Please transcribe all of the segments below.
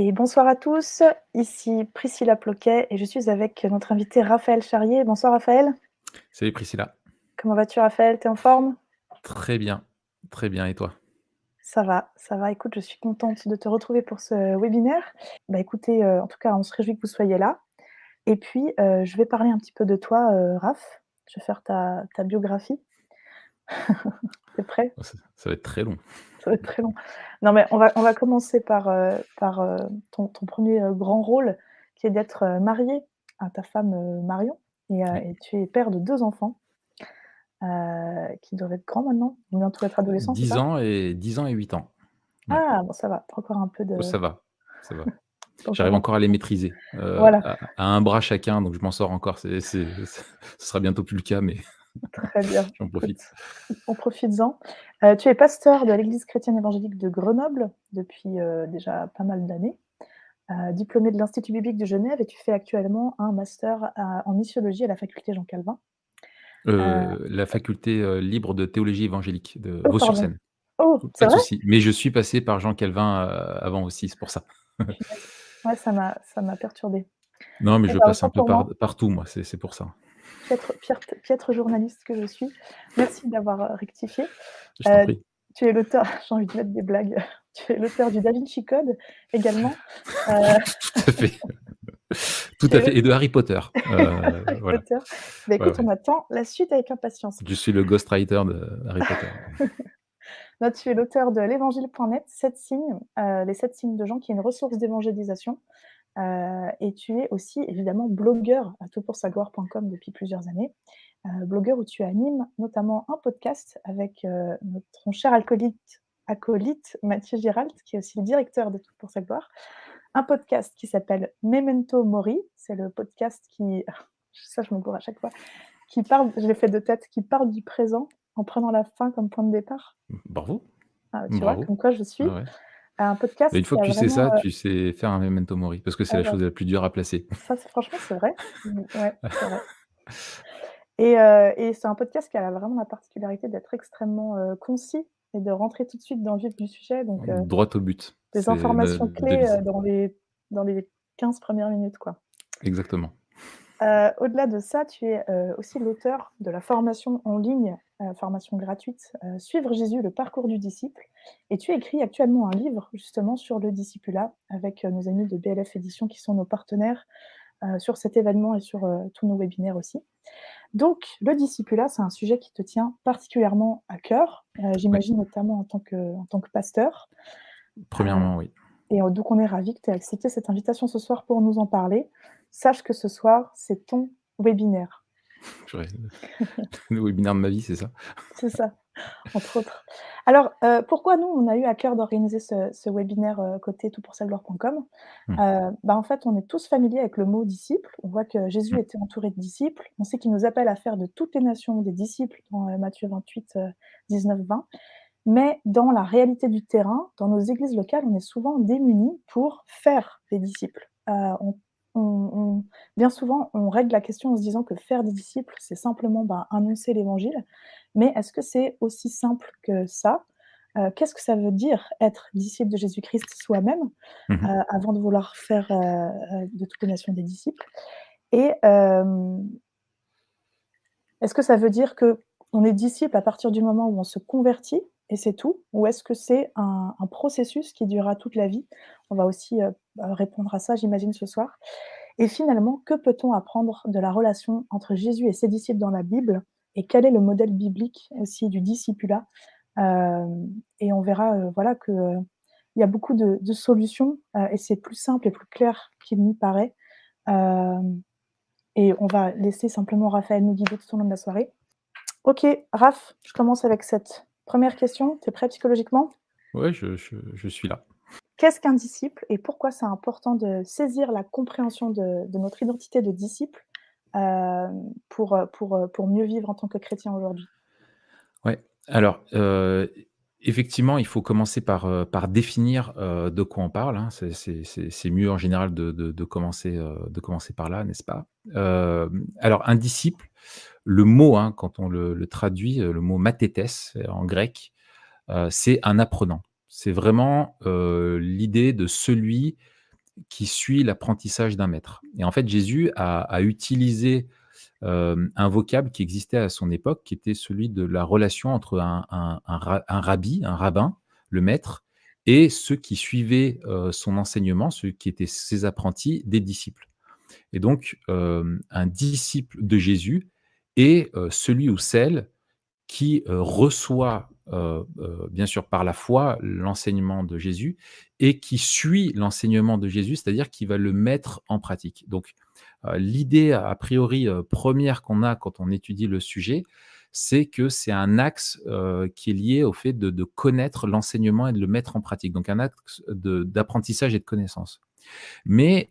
Et bonsoir à tous, ici Priscilla Ploquet et je suis avec notre invité Raphaël Charrier. Bonsoir Raphaël. Salut Priscilla. Comment vas-tu Raphaël? T'es en forme? Très bien, très bien. Et toi? Ça va, ça va. Écoute, je suis contente de te retrouver pour ce webinaire. Bah écoutez, euh, en tout cas, on se réjouit que vous soyez là. Et puis, euh, je vais parler un petit peu de toi, euh, Raph. Je vais faire ta, ta biographie. T'es prêt? Ça va être très long ça va être très long. Non, mais on va, on va commencer par, euh, par euh, ton, ton, premier euh, grand rôle, qui est d'être marié à ta femme Marion. Et, et, tu es père de deux enfants qui doivent être grands maintenant, ou bientôt être adolescents. 10 ans, et, 10 ans et 8 ans. Ah, bon, ça va. encore un peu de. Oh, ça va, ça va. J'arrive encore à les maîtriser. voilà. À, un bras chacun, donc je m'en sors encore. ce sera bientôt plus le cas, mais. Très bien. J'en profite. On profites-en. Euh, tu es pasteur de l'Église chrétienne évangélique de Grenoble depuis euh, déjà pas mal d'années. Euh, diplômé de l'Institut biblique de Genève et tu fais actuellement un master en missiologie à la faculté Jean Calvin. la faculté libre de théologie évangélique de oh, Vaux-sur-Seine. Oh, pas de souci. Mais je suis passé par Jean Calvin avant aussi, c'est pour ça. ouais, ça m'a perturbé. Non, mais je passe un peu partout, moi, c'est pour ça piètre, journaliste que je suis. Merci d'avoir euh, rectifié. Euh, tu es l'auteur, j'ai envie de mettre des blagues, tu es l'auteur du Da Vinci Code également. Euh, Tout à fait. Tout à fait. Et de Harry Potter. Harry Potter. Bah, écoute, on attend la suite avec impatience. Je suis le ghostwriter de Harry Potter. tu es l'auteur de l'évangile.net, 7 signes, les 7 signes de gens qui est une ressource d'évangélisation. Euh, et tu es aussi évidemment blogueur à toutpoursagloire.com depuis plusieurs années. Euh, blogueur où tu animes notamment un podcast avec euh, notre cher acolyte, acolyte Mathieu Giralt, qui est aussi le directeur de Tout pour sa gloire. Un podcast qui s'appelle Memento Mori. C'est le podcast qui, ça je me à chaque fois, qui parle, je l'ai fait de tête, qui parle du présent en prenant la fin comme point de départ. Bravo. Ah, tu vois, comme quoi je suis. Ah un podcast. une fois que tu sais ça, euh, tu sais faire un memento mori, parce que c'est la chose la plus dure à placer. Ça, franchement, c'est vrai. ouais, vrai. Et, euh, et c'est un podcast qui a vraiment la particularité d'être extrêmement euh, concis et de rentrer tout de suite dans le vif du sujet. Donc, Droit au but. Des informations clés dans, les, dans les 15 premières minutes. Quoi. Exactement. Au-delà de ça, tu es aussi l'auteur de la formation en ligne euh, formation gratuite, Suivre Jésus, le parcours du disciple. Et tu écris actuellement un livre justement sur le discipulat avec euh, nos amis de BLF Édition qui sont nos partenaires sur cet événement et sur tous nos webinaires aussi. Donc, le discipulat, c'est un sujet qui te tient particulièrement à cœur, j'imagine notamment en tant, que, en tant que pasteur. Premièrement, oui. Et donc, on est ravis que tu aies accepté cette invitation ce soir pour nous en parler. Sache que ce soir, c'est ton webinaire. le webinaire de ma vie, c'est ça C'est ça, entre autres. Alors, euh, pourquoi nous, on a eu à cœur d'organiser ce, webinaire euh, côté toutpoursagloire.com mmh. euh, bah, En fait, on est tous familiers avec le mot disciple. On voit que Jésus mmh. était entouré de disciples. On sait qu'il nous appelle à faire de toutes les nations des disciples dans Matthieu 28, 19, 20. Mais dans la réalité du terrain, dans nos églises locales, on est souvent démunis pour faire des disciples. on bien souvent, on règle la question en se disant que faire des disciples, c'est simplement ben, annoncer l'évangile. Mais est-ce que c'est aussi simple que ça? Euh, Qu'est-ce que ça veut dire être disciple de Jésus-Christ soi-même mmh euh, avant de vouloir faire euh, de toutes les nations des disciples? Et est-ce que ça veut dire que on est disciple à partir du moment où on se convertit et c'est tout? Ou est-ce que c'est un, processus qui durera toute la vie? On va aussi euh, répondre à ça, j'imagine, ce soir. Et finalement, que peut-on apprendre de la relation entre Jésus et ses disciples dans la Bible? Et quel est le modèle biblique aussi du discipulat euh, Et on verra euh, voilà, qu'il il y a beaucoup de, solutions et c'est plus simple et plus clair qu'il n'y paraît. et on va laisser simplement Raphaël nous guider tout au long de la soirée. Ok, Raph, je commence avec cette Première question, tu es prêt psychologiquement? Oui, je, suis là. qu'est-ce qu'un disciple et pourquoi c'est important de saisir la compréhension de, notre identité de disciple pour, pour, pour mieux vivre en tant que chrétien aujourd'hui Oui, alors Effectivement, il faut commencer par, euh, par définir, euh, de quoi on parle, hein. C'est mieux en général de commencer, euh, de commencer par là, n'est-ce pas? alors un disciple, le mot, hein, quand on le traduit, le mot mathétes en grec, c'est un apprenant. C'est vraiment, l'idée de celui qui suit l'apprentissage d'un maître et en fait, Jésus a utilisé un vocable qui existait à son époque, qui était celui de la relation entre un, un, rabbi, un rabbin, le maître, et ceux qui suivaient son enseignement, ceux qui étaient ses apprentis, des disciples. Et donc, un disciple de Jésus est celui ou celle qui reçoit, bien sûr par la foi, l'enseignement de Jésus et qui suit l'enseignement de Jésus, c'est-à-dire qui va le mettre en pratique. Donc, L'idée, a priori, première qu'on a quand on étudie le sujet, c'est que c'est un axe qui est lié au fait de, connaître l'enseignement et de le mettre en pratique. Donc un axe d'apprentissage et de connaissance. Mais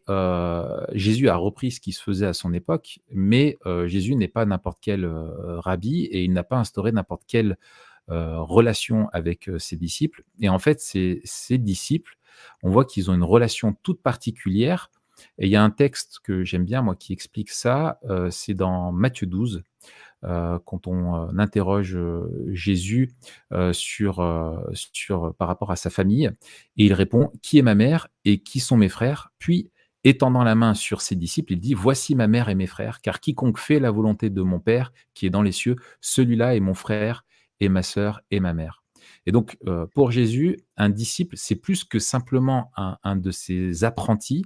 Jésus a repris ce qui se faisait à son époque, mais Jésus n'est pas n'importe quel rabbi et il n'a pas instauré n'importe quelle relation avec ses disciples. Et en fait, ces, disciples, on voit qu'ils ont une relation toute particulière. Et il y a un texte que j'aime bien, moi, qui explique ça, euh, c'est dans Matthieu 12, euh, quand on euh, interroge Jésus sur, sur, par rapport à sa famille, et il répond, Qui est ma mère et qui sont mes frères? Puis, étendant la main sur ses disciples, il dit, Voici ma mère et mes frères, car quiconque fait la volonté de mon Père qui est dans les cieux, celui-là est mon frère et ma sœur et ma mère. Et donc, pour Jésus, un disciple, c'est plus que simplement un, un de ses apprentis,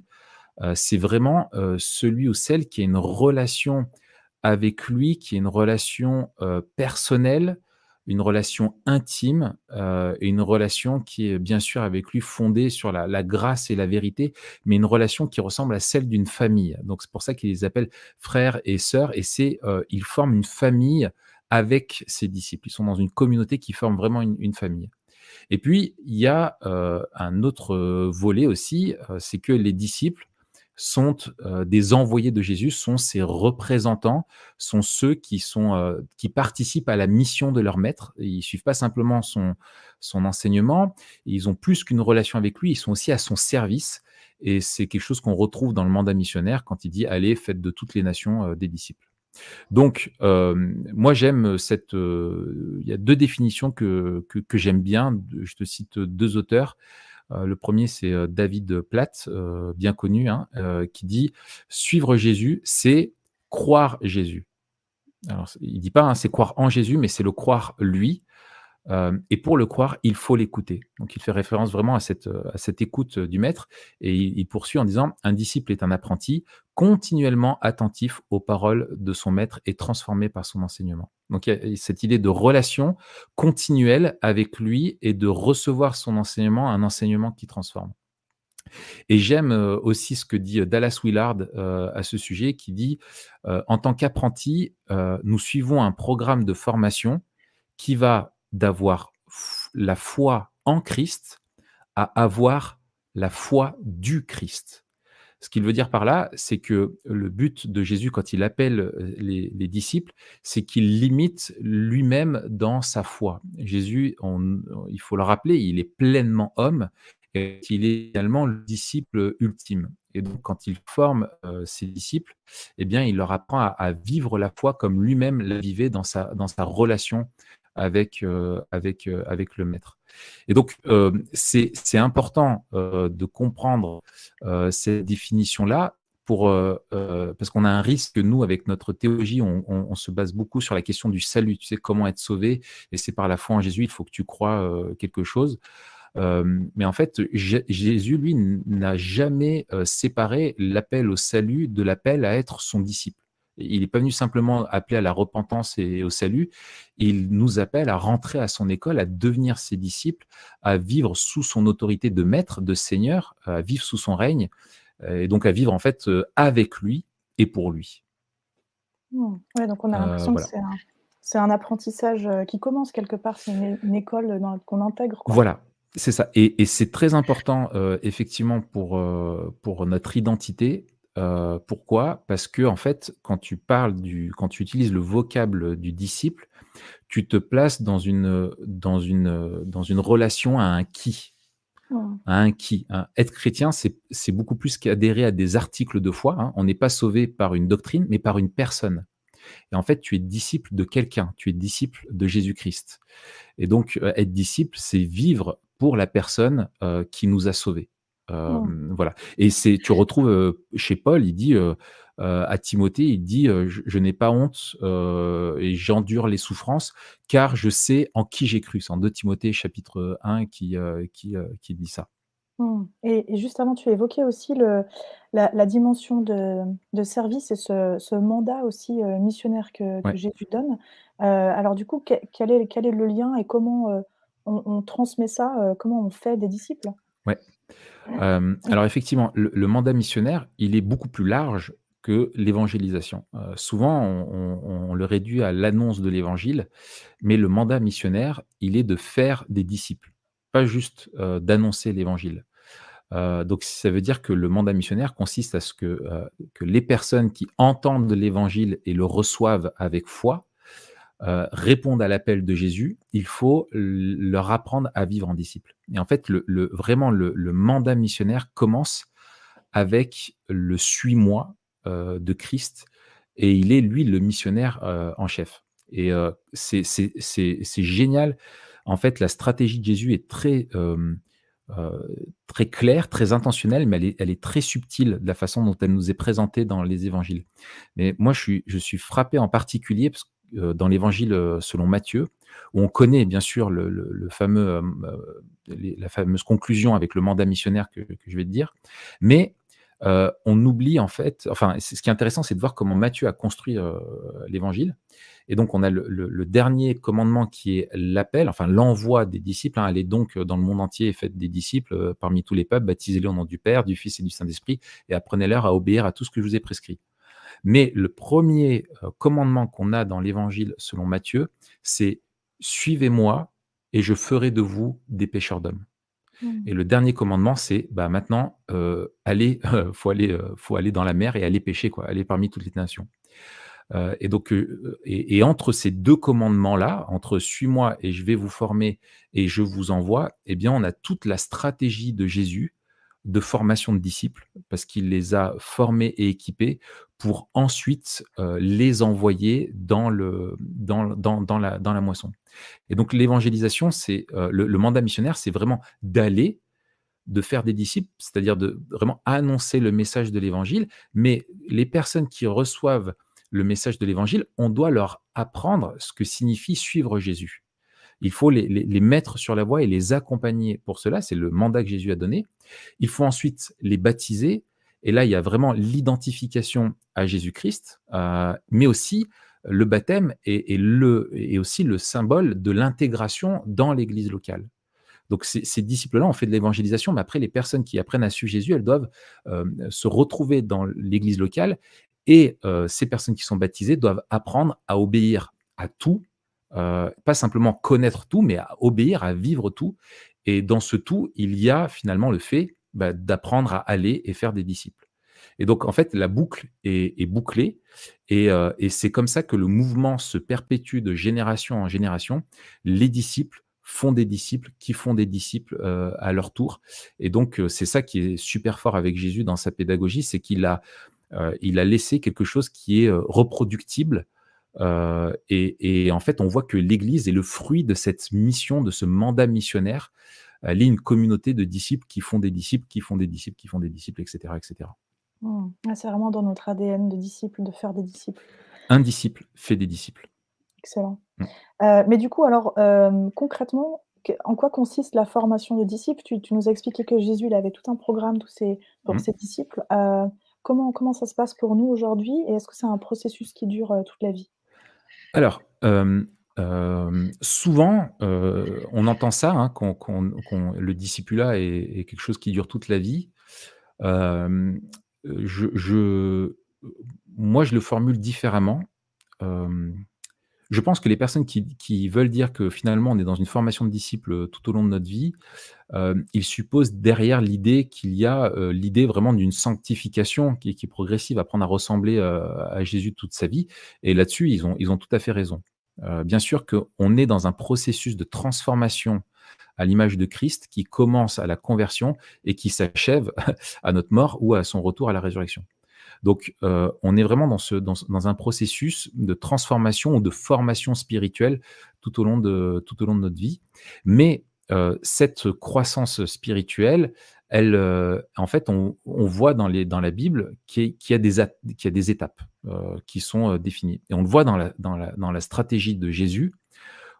euh, c'est vraiment euh, celui ou celle qui a une relation avec lui, qui est une relation euh, personnelle, une relation intime et une relation qui est bien sûr avec lui fondée sur la, grâce et la vérité, mais une relation qui ressemble à celle d'une famille. Donc c'est pour ça qu'il les appelle frères et sœurs, et c'est ils forment une famille avec ses disciples. Ils sont dans une communauté qui forme vraiment une, famille. Et puis il y a un autre volet aussi, c'est que les disciples sont euh, des envoyés de Jésus, sont ses représentants, sont ceux qui, sont, euh, qui participent à la mission de leur maître. Ils suivent pas simplement son, son enseignement, ils ont plus qu'une relation avec lui, ils sont aussi à son service. Et c'est quelque chose qu'on retrouve dans le mandat missionnaire quand il dit Allez, faites de toutes les nations euh, des disciples. Donc, moi, j'aime cette. Il y a deux définitions que, j'aime bien. Je te cite deux auteurs. Euh, le premier, c'est euh, David Platt, euh, bien connu, hein, qui dit Suivre Jésus, c'est croire Jésus. Alors, il dit pas, hein, c'est croire en Jésus, mais c'est le croire lui. Et pour le croire, il faut l'écouter. Donc, il fait référence vraiment à cette, cette écoute du maître. Et il, poursuit en disant Un disciple est un apprenti continuellement attentif aux paroles de son maître et transformé par son enseignement. Donc, il y a cette idée de relation continuelle avec lui et de recevoir son enseignement, un enseignement qui transforme. Et j'aime euh, aussi ce que dit euh, Dallas Willard euh, à ce sujet, qui dit En tant qu'apprenti, nous suivons un programme de formation qui va d'avoir la foi en Christ à avoir la foi du Christ. Ce qu'il veut dire par là, c'est que le but de Jésus quand il appelle euh, les, disciples, c'est qu'il limite lui-même dans sa foi. Jésus, il faut le rappeler, il est pleinement homme et il est également le disciple ultime. Et donc, quand il forme euh, ses disciples, eh bien, il leur apprend à, vivre la foi comme lui-même la vivait dans sa, dans sa relation avec, euh, avec, le Maître. Et donc, euh, c'est important euh, de comprendre euh, cette définition-là parce qu'on a un risque, nous, avec notre théologie, on, se base beaucoup sur la question du salut, tu sais, comment être sauvé, et c'est par la foi en Jésus, il faut que tu crois quelque chose. mais en fait, Jésus, lui, n'a jamais séparé l'appel au salut de l'appel à être son disciple. Il n'est pas venu simplement appeler à la repentance et au salut, il nous appelle à rentrer à son école, à devenir ses disciples, à vivre sous son autorité de maître, de seigneur, à vivre sous son règne, et donc à vivre en fait euh, avec lui et pour lui. Mmh. donc on a euh, l'impression que c'est un, apprentissage euh, qui commence quelque part, c'est une, école qu'on intègre. Voilà, C'est ça et c'est très important, effectivement pour, pour notre identité. Pourquoi? Parce que en fait, quand tu parles du quand tu utilises le vocable du disciple, tu te places dans une, dans une, dans une relation à un qui. Mmh. À un qui. Être chrétien, c'est beaucoup plus qu'adhérer à des articles de foi. Hein. On n'est pas sauvé par une doctrine, mais par une personne. Et en fait, tu es disciple de quelqu'un, tu es disciple de Jésus-Christ. Et donc, euh, être disciple, c'est vivre pour la personne euh, qui nous a sauvés. Mmh. Voilà. Et c'est, tu retrouves chez Paul, il dit à Timothée, il dit Je, n'ai pas honte et j'endure les souffrances car je sais en qui j'ai cru. C'est en 2 Timothée chapitre 1 qui, qui, qui dit ça. Mmh. Et, juste avant, tu évoquais aussi le, la, dimension de, service et ce, mandat aussi missionnaire que, Jésus donne. alors du coup, quel est, quel est le lien et comment on, transmet ça Comment on fait des disciples? Ouais. alors effectivement, le, mandat missionnaire, il est beaucoup plus large que l'évangélisation. souvent, on, le réduit à l'annonce de l'évangile, mais le mandat missionnaire, il est de faire des disciples, pas juste d'annoncer l'évangile. donc, ça veut dire que le mandat missionnaire consiste à ce que les personnes qui entendent l'évangile et le reçoivent avec foi euh, répondent à l'appel de Jésus, il faut leur apprendre à vivre en disciples. Et en fait, vraiment, le, mandat missionnaire commence avec le suis-moi euh, de Christ, et il est, lui, le missionnaire euh, en chef. Et c'est génial. En fait, la stratégie de Jésus est très... claire, très intentionnelle, mais elle est, très subtile de la façon dont elle nous est présentée dans les évangiles. Mais moi, je suis, frappé en particulier parce que euh, dans l'évangile euh, selon Matthieu, où on connaît bien sûr euh, la fameuse conclusion avec le mandat missionnaire que, je vais te dire, mais on oublie en fait, enfin, ce qui est intéressant, c'est de voir comment Matthieu a construit l'évangile. Et donc, on a le, dernier commandement qui est l'appel, enfin l'envoi des disciples. Hein, allez donc dans le monde entier et faites des disciples parmi tous les peuples, baptisez-les au nom du Père, du Fils et du Saint-Esprit, et apprenez-leur à obéir à tout ce que je vous ai prescrit. Mais le premier euh, commandement qu'on a dans l'évangile selon Matthieu, c'est suivez-moi et je ferai de vous des pêcheurs d'hommes. Mmh. Et le dernier commandement, c'est bah, maintenant, euh, allez, faut aller, euh, faut aller dans la mer et aller pêcher, quoi, aller parmi toutes les nations. et donc, et, entre ces deux commandements-là, entre suis-moi et je vais vous former et je vous envoie, eh bien, on a toute la stratégie de Jésus de formation de disciples, parce qu'il les a formés et équipés pour ensuite euh, les envoyer dans, la moisson. Et donc l'évangélisation, c'est euh, le, mandat missionnaire, c'est vraiment d'aller, de faire des disciples, c'est-à-dire de vraiment annoncer le message de l'évangile, mais les personnes qui reçoivent le message de l'évangile, on doit leur apprendre ce que signifie suivre Jésus. Il faut les, mettre sur la voie et les accompagner pour cela. C'est le mandat que Jésus a donné. Il faut ensuite les baptiser. Et là, il y a vraiment l'identification à Jésus-Christ, euh, mais aussi le baptême est aussi le symbole de l'intégration dans l'Église locale. Donc ces, disciples-là ont fait de l'évangélisation, mais après, les personnes qui apprennent à suivre Jésus, elles doivent euh, se retrouver dans l'Église locale, et euh, ces personnes qui sont baptisées doivent apprendre à obéir à tout euh, pas simplement connaître tout, mais à obéir, à vivre tout. Et dans ce tout, il y a finalement le fait bah, d'apprendre à aller et faire des disciples. Et donc, en fait, la boucle est, bouclée. Euh, et, c'est comme ça que le mouvement se perpétue de génération en génération. Les disciples font des disciples qui font des disciples euh, à leur tour. Et donc, c'est ça qui est super fort avec Jésus dans sa pédagogie, c'est qu'il a, il a laissé quelque chose qui est reproductible euh, et, en fait, on voit que l'Église est le fruit de cette mission, de ce mandat missionnaire. Elle est une communauté de disciples qui font des disciples, qui font des disciples, qui font des disciples, etc. etc. Mmh. Ah, c'est vraiment dans notre ADN de disciples, de faire des disciples. Un disciple fait des disciples. Excellent. Mmh. Euh, mais du coup, alors, euh, concrètement, en quoi consiste la formation de disciples? Tu, nous as expliqué que Jésus il avait tout un programme pour ses, pour mmh. ses disciples. comment, comment ça se passe pour nous aujourd'hui? Et est-ce que c'est un processus qui dure toute la vie? Alors, souvent, on entend ça, hein, qu'on le discipulat est quelque chose qui dure toute la vie. moi, je le formule différemment. Je pense que les personnes qui, veulent dire que finalement on est dans une formation de disciples tout au long de notre vie, ils supposent derrière l'idée qu'il y a l'idée vraiment d'une sanctification qui, qui, est progressive, apprendre à ressembler à Jésus toute sa vie. Et là-dessus, ils ont, ils ont tout à fait raison. bien sûr qu'on est dans un processus de transformation à l'image de Christ qui commence à la conversion et qui s'achève à notre mort ou à son retour à la résurrection. Donc, euh, on est vraiment dans, ce, dans, un processus de transformation ou de formation spirituelle tout au long de, tout au long de notre vie. Mais euh, cette croissance spirituelle, elle, euh, en fait, on, voit dans, les, dans la Bible qu'il y, a des, étapes qui sont définies. Et on le voit dans la, dans la, dans la stratégie de Jésus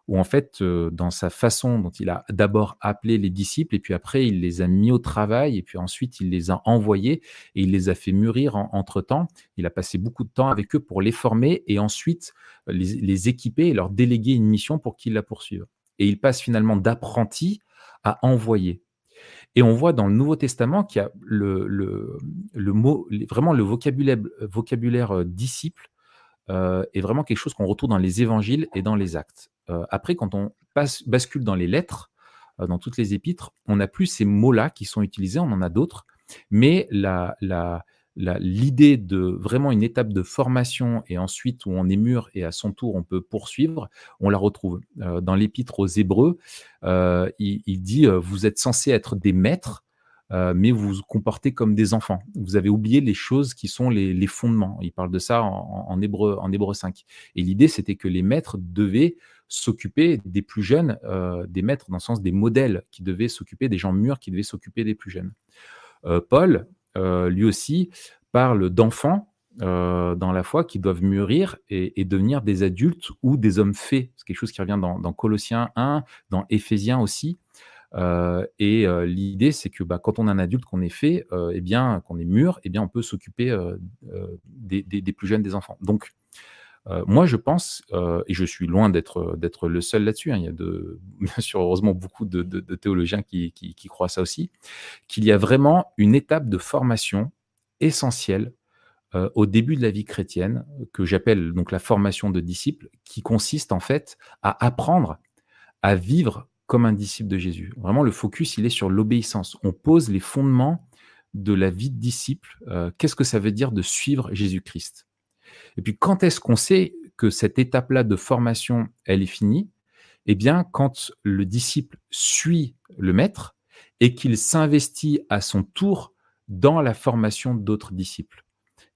où en fait, euh, dans sa façon dont il a d'abord appelé les disciples, et puis après, il les a mis au travail, et puis ensuite, il les a envoyés, et il les a fait mûrir entre-temps. Il a passé beaucoup de temps avec eux pour les former, et ensuite les, équiper et leur déléguer une mission pour qu'ils la poursuivent. Et il passe finalement d'apprenti à envoyer. Et on voit dans le Nouveau Testament qu'il y a le, le, mot, vraiment le vocabulaire, vocabulaire euh, disciple euh, est vraiment quelque chose qu'on retrouve dans les évangiles et dans les actes. Euh, après, quand on bascule dans les lettres, euh, dans toutes les épîtres, on n'a plus ces mots-là qui sont utilisés, on en a d'autres, mais l'idée de vraiment une étape de formation et ensuite où on est mûr et à son tour on peut poursuivre, on la retrouve. Euh, dans l'épître aux Hébreux, il, il, dit Vous êtes censés être des maîtres, mais vous vous comportez comme des enfants. Vous avez oublié les choses qui sont les, fondements. Il parle de ça en, en, Hébreu, en Hébreu 5. Et l'idée, c'était que les maîtres devaient s'occuper des plus jeunes, euh, des maîtres dans le sens des modèles qui devaient s'occuper, des gens mûrs qui devaient s'occuper des plus jeunes. Euh, Paul, euh, lui aussi, parle d'enfants dans la foi qui doivent mûrir et, devenir des adultes ou des hommes faits. C'est quelque chose qui revient dans, Colossiens 1, dans Éphésiens aussi. et l'idée, c'est que bah, quand on est un adulte, qu'on est fait, eh bien, qu'on est mûr, eh bien, on peut s'occuper des, des, plus jeunes, des enfants. Donc, euh, moi, je pense, euh, et je suis loin d'être d'être le seul là-dessus, hein, il y a bien sûr heureusement beaucoup de, théologiens qui, croient ça aussi, qu'il y a vraiment une étape de formation essentielle euh, au début de la vie chrétienne, que j'appelle donc la formation de disciples, qui consiste en fait à apprendre à vivre comme un disciple de Jésus. Vraiment, le focus, il est sur l'obéissance. On pose les fondements de la vie de disciple. Qu'est-ce que ça veut dire de suivre Jésus-Christ? Et puis, quand est-ce qu'on sait que cette étape-là de formation, elle est finie? Eh bien, quand le disciple suit le maître et qu'il s'investit à son tour dans la formation d'autres disciples.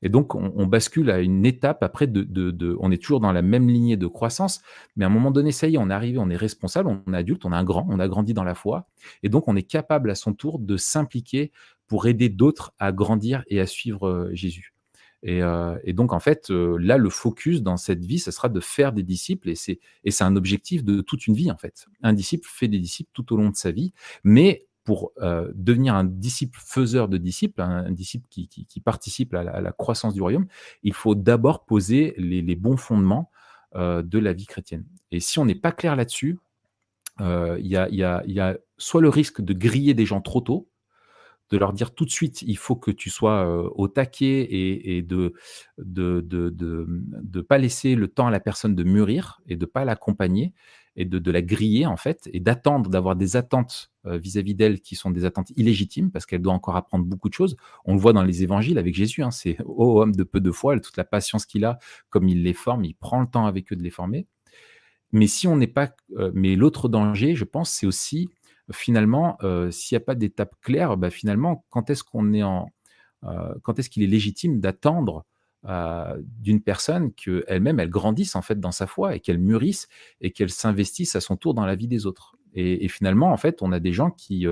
Et donc, on, bascule à une étape après de, On est toujours dans la même lignée de croissance, mais à un moment donné, ça y est, on est arrivé, on est responsable, on est adulte, on est un grand, on a grandi dans la foi, et donc on est capable à son tour de s'impliquer pour aider d'autres à grandir et à suivre euh, Euh, et, donc, en fait, euh, là, le focus dans cette vie, ce sera de faire des disciples. Et c'est, un objectif de toute une vie, en fait. Un disciple fait des disciples tout au long de sa vie. Mais pour euh, devenir un disciple faiseur de disciples, un, disciple qui, participe à la, croissance du royaume, il faut d'abord poser les, bons fondements de la vie chrétienne. Et si on n'est pas clair là-dessus, il y, a, soit le risque de griller des gens trop tôt, de leur dire tout de suite, il faut que tu sois au taquet et, de de, de, de, pas laisser le temps à la personne de mûrir et de pas l'accompagner et de, la griller en fait et d'attendre, d'avoir des attentes vis-à-vis d'elle qui sont des attentes illégitimes parce qu'elle doit encore apprendre beaucoup de choses. On le voit dans les évangiles avec Jésus, hein, c'est oh homme de peu de foi, toute la patience qu'il a, comme il les forme, il prend le temps avec eux de les former. Mais si on n'est pas, mais l'autre danger, je pense, c'est aussi finalement, euh, s'il n'y a pas d'étape claire, bah, finalement, quand est-ce qu'on est en, euh, quand est-ce qu'il est légitime d'attendre euh, d'une personne qu'elle-même, elle grandisse en fait dans sa foi et qu'elle mûrisse et qu'elle s'investisse à son tour dans la vie des autres. Et, finalement, en fait, on a des gens qui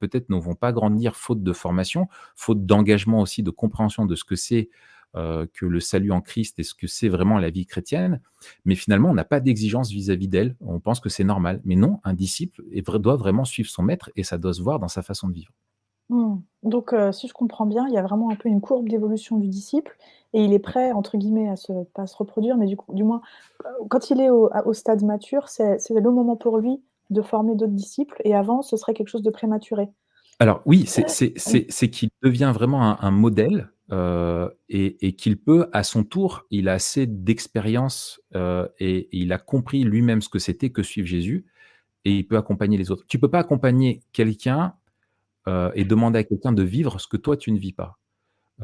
peut-être ne vont pas grandir faute de formation, faute d'engagement aussi, de compréhension de ce que c'est euh, que le salut en Christ est ce que c'est vraiment la vie chrétienne, mais finalement, on n'a pas d'exigence vis-à-vis d'elle, on pense que c'est normal. Mais non, un disciple doit vraiment suivre son maître et ça doit se voir dans sa façon de vivre. Mmh. Donc, euh, si je comprends bien, il y a vraiment un peu une courbe d'évolution du disciple et il est prêt, entre guillemets, à se, pas se reproduire, mais du, coup, du moins, euh, quand il est au, stade mature, c'est le moment pour lui de former d'autres disciples et avant, ce serait quelque chose de prématuré. Alors oui, c'est qu'il devient vraiment un modèle et, qu'il peut, à son tour, il a assez d'expérience et, il a compris lui-même ce que c'était que suivre Jésus et il peut accompagner les autres. Tu peux pas accompagner quelqu'un et demander à quelqu'un de vivre ce que toi tu ne vis pas.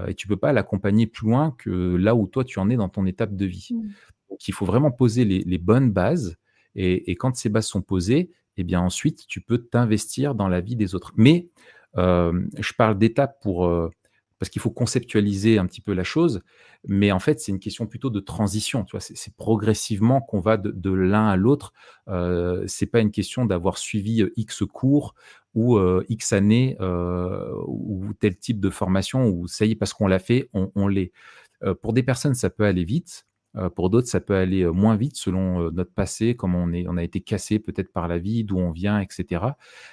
et tu peux pas l'accompagner plus loin que là où toi tu en es dans ton étape de vie. Mmh. Donc il faut vraiment poser les, bonnes bases et, quand ces bases sont posées, eh bien ensuite tu peux t'investir dans la vie des autres. Mais je parle d'étapes pour parce qu'il faut conceptualiser un petit peu la chose, mais en fait, c'est une question plutôt de transition. Tu vois, c'est progressivement qu'on va de, l'un à l'autre. Euh, c'est pas une question d'avoir suivi euh, X cours ou euh, X années euh, ou tel type de formation où ça y est, parce qu'on l'a fait, on, l'est. pour des personnes, ça peut aller vite. Pour d'autres, ça peut aller moins vite selon notre passé, comme on, est, on a été cassé peut-être par la vie, d'où on vient, etc.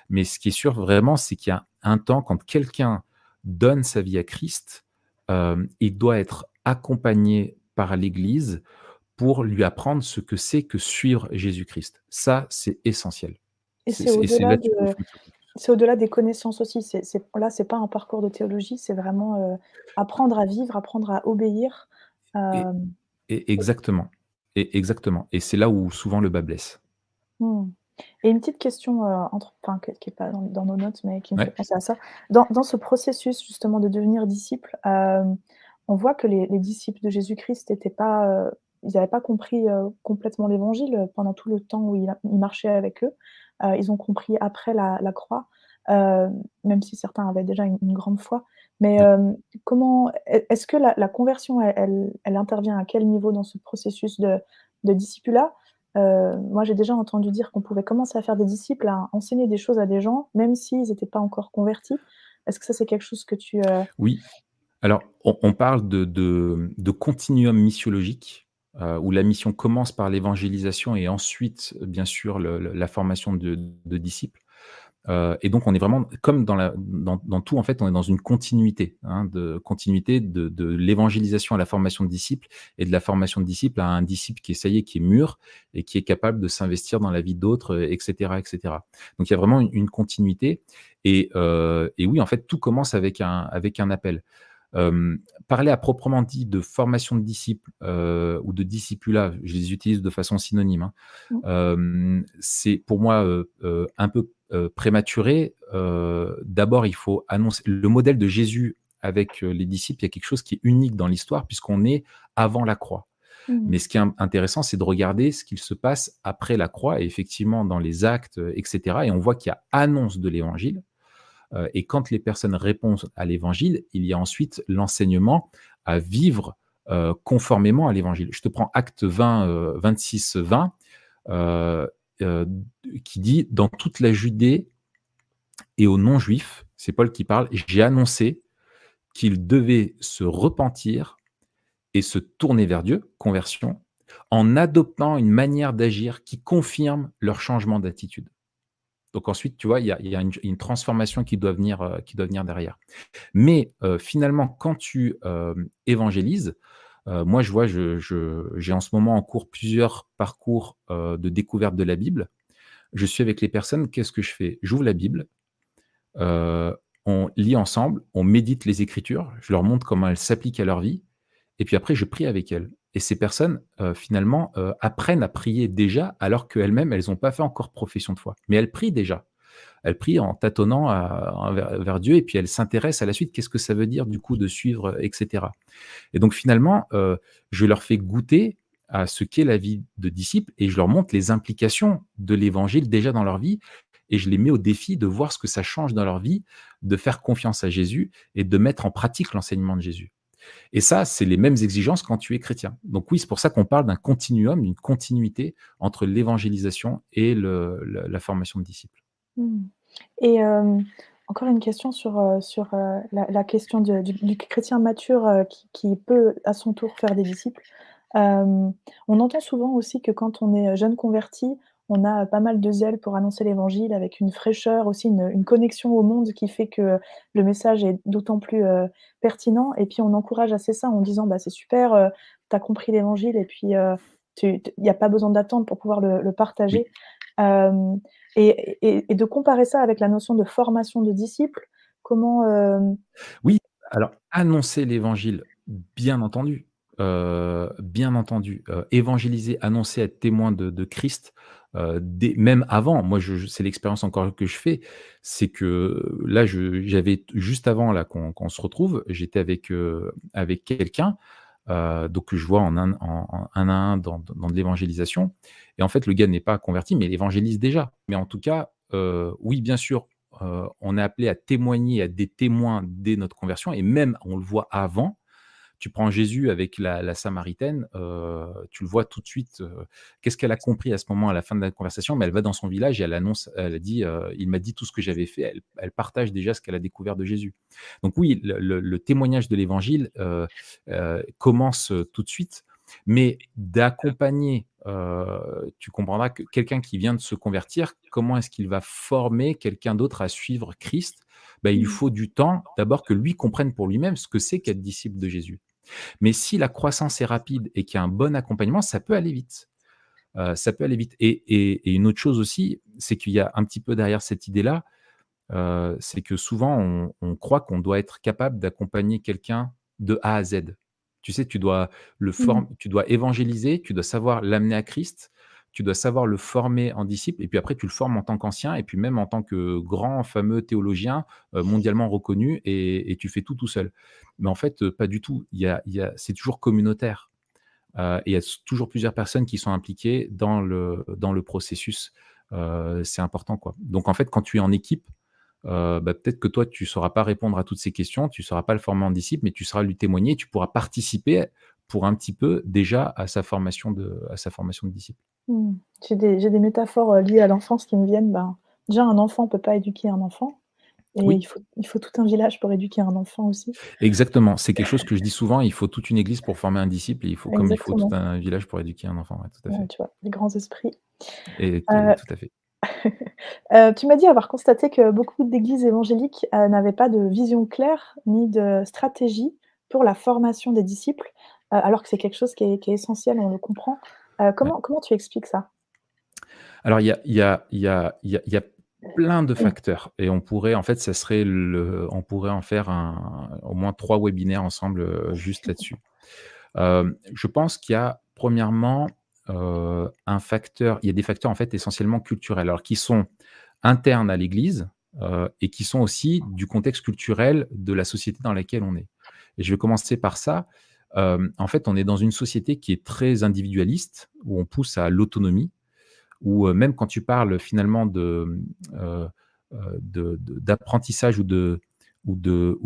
Mais ce qui est sûr vraiment, c'est qu'il y a un temps quand quelqu'un donne sa vie à Christ, euh, il doit être accompagné par l'Église pour lui apprendre ce que c'est que suivre Jésus-Christ. Ça, c'est essentiel. Et c'est au-delà des connaissances aussi. Là, c'est pas un parcours de théologie, c'est vraiment euh, apprendre à vivre, apprendre à obéir. Euh, et, exactement. Et, exactement. Et c'est là où souvent le bas blesse. Hmm. Et une petite question, euh, entre, enfin, qui n'est pas dans, nos notes, mais qui me fait penser à ça. Dans, dans, ce processus justement de devenir disciple, euh, on voit que les, les disciples de Jésus-Christ n'étaient pas, euh, ils n'avaient pas compris complètement l'évangile pendant tout le temps où il, il marchait avec eux. ils ont compris après la, la croix, même si certains avaient déjà une, grande foi. Mais comment, est-ce que la, la conversion, elle, elle, elle, intervient à quel niveau dans ce processus de, de discipulat euh, moi, j'ai déjà entendu dire qu'on pouvait commencer à faire des disciples, à enseigner des choses à des gens, même s'ils n'étaient pas encore convertis. Est-ce que ça, c'est quelque chose que tu... Euh, oui. Alors, on, parle de, de, continuum missiologique, euh, où la mission commence par l'évangélisation et ensuite, bien sûr, la formation de disciples. Euh, et donc, on est vraiment, comme dans, la, dans, dans, tout, en fait, on est dans une continuité, hein, de continuité de, de l'évangélisation à la formation de disciples et de la formation de disciples à un disciple qui est, ça y est, qui est mûr et qui est capable de s'investir dans la vie d'autres, etc., etc. Donc, il y a vraiment une, continuité. Et, euh, et, oui, en fait, tout commence avec un, avec un appel. Euh, parler à proprement dit de formation de disciples euh, ou de discipulat, je les utilise de façon synonyme, hein, mmh. euh, c'est pour moi euh, un peu euh, prématuré, euh, d'abord, il faut annoncer le modèle de Jésus avec euh, les disciples. Il y a quelque chose qui est unique dans l'histoire puisqu'on est avant la croix. Mmh. Mais ce qui est intéressant, c'est de regarder ce qu'il se passe après la croix et effectivement dans les actes, etc. Et on voit qu'il y a annonce de l'évangile. et quand les personnes répondent à l'évangile, il y a ensuite l'enseignement à vivre conformément à l'évangile. Je te prends acte 20, 26, 20. Euh, qui dit Dans toute la Judée et aux non-juifs, c'est Paul qui parle, j'ai annoncé qu'ils devaient se repentir et se tourner vers Dieu, conversion, en adoptant une manière d'agir qui confirme leur changement d'attitude. Donc ensuite, tu vois, il y a, une, transformation qui doit venir, euh, derrière. Mais euh, finalement, quand tu évangélises, euh, moi, je vois, j'ai en ce moment en cours plusieurs parcours euh, de découverte de la Bible. Je suis avec les personnes, qu'est-ce que je fais? J'ouvre la Bible, euh, on lit ensemble, on médite les Écritures, je leur montre comment elles s'appliquent à leur vie, et puis après, je prie avec elles. Et ces personnes, finalement, apprennent à prier déjà, alors qu'elles-mêmes, elles n'ont pas fait encore profession de foi. Mais elles prient déjà elle prie en tâtonnant vers, Dieu et puis elle s'intéresse à la suite. Qu'est-ce que ça veut dire du coup de suivre, etc. Et donc finalement, euh, je leur fais goûter à ce qu'est la vie de disciple et je leur montre les implications de l'évangile déjà dans leur vie et je les mets au défi de voir ce que ça change dans leur vie, de faire confiance à Jésus et de mettre en pratique l'enseignement de Jésus. Et ça, c'est les mêmes exigences quand tu es chrétien. Donc oui, c'est pour ça qu'on parle d'un continuum, d'une continuité entre l'évangélisation et la formation de disciples. Mmh. Et encore une question sur, sur la, question du, chrétien mature qui, peut à son tour faire des disciples. on entend souvent aussi que quand on est jeune converti, on a pas mal de zèle pour annoncer l'évangile avec une fraîcheur, aussi une, connexion au monde qui fait que le message est d'autant plus pertinent. Et puis on encourage assez ça en disant bah, c'est super, tu as compris l'évangile et puis il n'y a pas besoin d'attendre pour pouvoir le, partager. Et, de comparer ça avec la notion de formation de disciples, comment... Euh, oui, Alors, annoncer l'évangile, bien entendu, heu, bien entendu, évangéliser, annoncer, être témoin de de Christ, même avant, moi c'est l'expérience encore que je fais, c'est que là j'avais juste avant là qu'on se retrouve, j'étais avec, avec quelqu'un, heu, donc que je vois en un en à un dans de l'évangélisation et en fait le gars n'est pas converti, mais il évangélise déjà. Mais en tout cas, heu, oui bien sûr, heu, on est appelé à témoigner, à des témoins dès notre conversion et même on le voit avant, tu prends Jésus avec la, la Samaritaine, euh, tu le vois tout de suite. euh, Qu'est-ce qu'elle a compris à ce moment, à la fin de la conversation? Mais elle va dans son village et elle annonce, elle a dit, euh, il m'a dit tout ce que j'avais fait. Elle, elle partage déjà ce qu'elle a découvert de Jésus. Donc oui, le, le- le témoignage de l'Évangile commence tout de suite, mais d'accompagner. euh, tu comprendras que quelqu'un qui vient de se convertir, comment est-ce qu'il va former quelqu'un d'autre à suivre Christ? Ben, Il lui Mmh. faut du temps, d'abord que lui comprenne pour lui-même ce que c'est qu'être disciple de Jésus. Mais si la croissance est rapide et qu'il y a un bon accompagnement, ça peut aller vite. Euh, ça peut aller vite. Et, et- et une autre chose aussi, c'est qu'il y a un petit peu derrière cette idée-là, euh, c'est que souvent on, on croit qu'on doit être capable d'accompagner quelqu'un de A à Z. Tu sais, tu dois le Mmh. form- tu dois évangéliser, tu dois savoir l'amener à Christ, tu dois savoir le former en disciple, et puis après tu le formes en tant qu'ancien, et puis même en tant que grand, fameux théologien euh, mondialement reconnu, et, tu fais tout tout seul. Mais en fait, euh, pas du tout. C'est toujours communautaire. Euh, et il y a toujours plusieurs personnes qui sont impliquées dans le, dans le processus. C'est important. Quoi. Donc en fait, quand tu es en équipe, bah, peut-être que toi, tu ne sauras pas répondre à toutes ces questions, tu ne sauras pas le former en disciple, mais tu sauras lui témoigner, tu pourras participer pour un petit peu déjà à sa formation de, à sa formation de disciple. Mmh. J'ai des métaphores, heu, liées à l'enfance qui me viennent. Ben, déjà un enfant ne peut pas éduquer un enfant et Oui. il faut il faut tout un village pour éduquer un enfant aussi. Exactement, c'est quelque chose que je dis souvent, il faut toute une église pour former un disciple, et il faut, comme il faut tout un village pour éduquer un enfant, ouais, tout à Ouais, fait. tu vois? Les grands esprits. Et, tout à fait. heu, tu m'as dit avoir constaté que beaucoup d'églises évangéliques, n'avaient pas de vision claire ni de stratégie pour la formation des disciples, alors que c'est quelque chose qui est qui est essentiel, on le comprend. Ouais. comment tu expliques ça? Alors, il y a, y, y, y, plein de facteurs et on pourrait, en fait, ça serait le, on pourrait en faire un, au moins trois webinaires ensemble euh, juste là-dessus. Euh, je pense qu'il y a, premièrement, euh, un facteur, il y a des facteurs, en fait, essentiellement culturels, alors qui sont internes à l'Église euh, et qui sont aussi du contexte culturel de la société dans laquelle on est. Et je vais commencer par ça. Euh, en fait, on est dans une société qui est très individualiste, où on pousse à l'autonomie, où euh, même quand tu parles finalement euh, d'apprentissage ou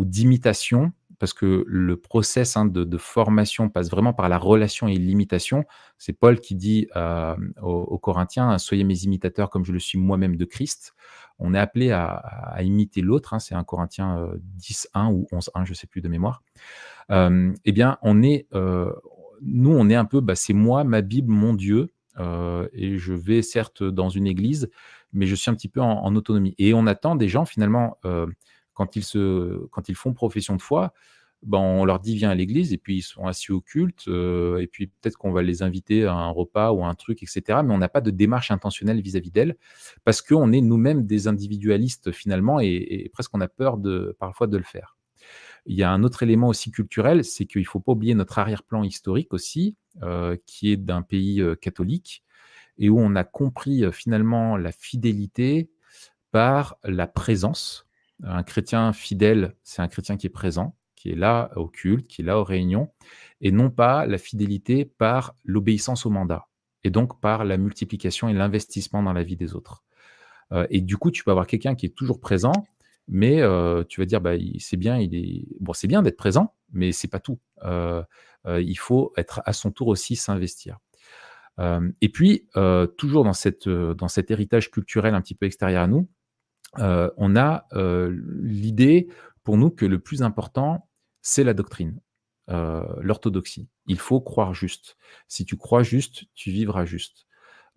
d'imitation, parce que le process hein, de, formation passe vraiment par la relation et l'imitation. C'est Paul qui dit euh, aux, Corinthiens Soyez mes imitateurs comme je le suis moi-même de Christ. On est appelé à, imiter l'autre. hein, c'est un Corinthiens euh, 10, 1 ou 11, 1, je sais plus de mémoire. Euh, eh bien, on est, euh, nous, on est un peu, bah, c'est moi, ma Bible, mon Dieu, euh, et je vais certes dans une église, mais je suis un petit peu en, autonomie. Et on attend des gens finalement, euh, quand, ils se, quand ils font profession de foi, ben, on leur dit viens à l'église, et puis ils sont assis au culte, euh, et puis peut-être qu'on va les inviter à un repas ou un truc, etc. Mais on n'a pas de démarche intentionnelle vis-à-vis d'elles, parce qu'on est nous-mêmes des individualistes finalement, et, presque on a peur de, parfois de le faire. Il y a un autre élément aussi culturel, c'est qu'il ne faut pas oublier notre arrière-plan historique aussi, euh, qui est d'un pays euh, catholique, et où on a compris finalement la fidélité par la présence. Un chrétien fidèle, c'est un chrétien qui est présent, qui est là au culte, qui est là aux réunions, et non pas la fidélité par l'obéissance au mandat, et donc par la multiplication et l'investissement dans la vie des autres. Euh, et du coup, tu peux avoir quelqu'un qui est toujours présent, mais euh, tu vas dire, bah, c'est bien, il est c'est bien d'être présent, mais c'est pas tout. Euh, il faut être à son tour aussi s'investir. Et puis, toujours dans, cet héritage culturel un petit peu extérieur à nous, on a euh, l'idée pour nous que le plus important, c'est la doctrine, euh, l'orthodoxie. Il faut croire juste. Si tu crois juste, tu vivras juste.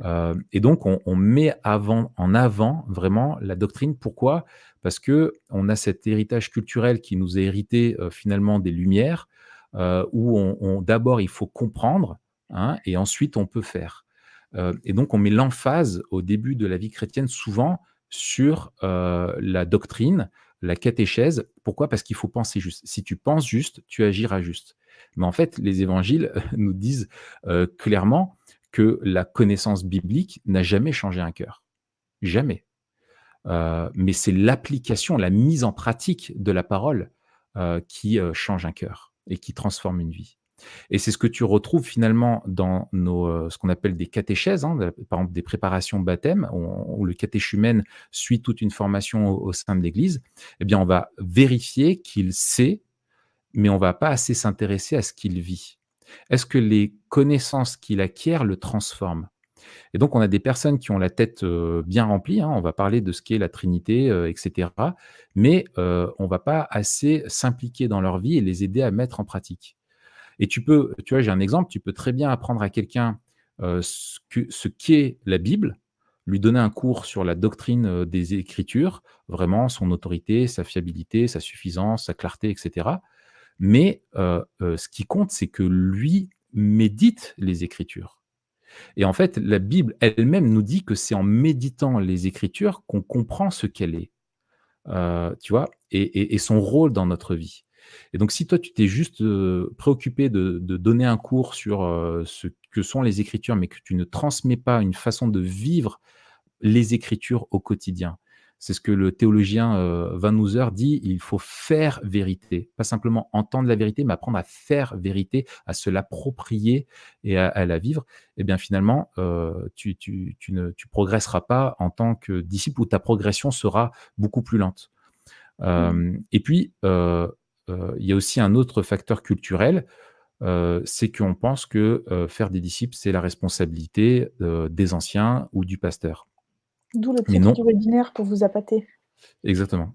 Euh, et donc, on, met avant, en avant vraiment la doctrine. Pourquoi? Parce que on a cet héritage culturel qui nous est hérité euh, finalement des Lumières, euh, où on, d'abord il faut comprendre, hein, et ensuite on peut faire. Euh, et donc, on met l'emphase au début de la vie chrétienne souvent sur euh, la doctrine, la catéchèse. Pourquoi? Parce qu'il faut penser juste. Si tu penses juste, tu agiras juste. Mais en fait, les évangiles nous disent euh, clairement que la connaissance biblique n'a jamais changé un cœur. Jamais. Euh, mais c'est l'application, la mise en pratique de la parole euh, qui change un cœur et qui transforme une vie. Et c'est ce que tu retrouves finalement dans euh, ce qu'on appelle des catéchèses, hein, par exemple des préparations baptême, où, le catéchumène suit toute une formation au, sein de l'Église. Eh bien, on va vérifier qu'il sait, mais on va pas assez s'intéresser à ce qu'il vit. Est-ce que les connaissances qu'il acquiert le transforment? Et donc, on a des personnes qui ont la tête euh, bien remplie. Hein, on va parler de ce qu'est la Trinité, euh, etc. Mais on ne va pas assez s'impliquer dans leur vie et les aider à mettre en pratique. Et tu peux, tu vois, j'ai un exemple, tu peux très bien apprendre à quelqu'un euh, ce qu'est la Bible, lui donner un cours sur la doctrine euh, des Écritures, vraiment son autorité, sa fiabilité, sa suffisance, sa clarté, etc. Mais euh, ce qui compte, c'est que lui médite les Écritures. Et en fait, la Bible elle-même nous dit que c'est en méditant les Écritures qu'on comprend ce qu'elle est. tu vois, et, son rôle dans notre vie. Et donc, si toi, tu t'es juste préoccupé de, donner un cours sur ce que sont les Écritures, mais que tu ne transmets pas une façon de vivre les Écritures au quotidien, c'est ce que le théologien Van Hooser dit, il faut faire vérité. Pas simplement entendre la vérité, mais apprendre à faire vérité, à se l'approprier et à, la vivre. Et eh bien finalement, tu, ne tu progresseras pas en tant que disciple ou ta progression sera beaucoup plus lente. Mmh. et puis, euh, il y a aussi un autre facteur culturel, euh, c'est qu'on pense que euh, faire des disciples, c'est la responsabilité des anciens ou du pasteur. D'où le titre du webinaire pour vous appâter. Exactement.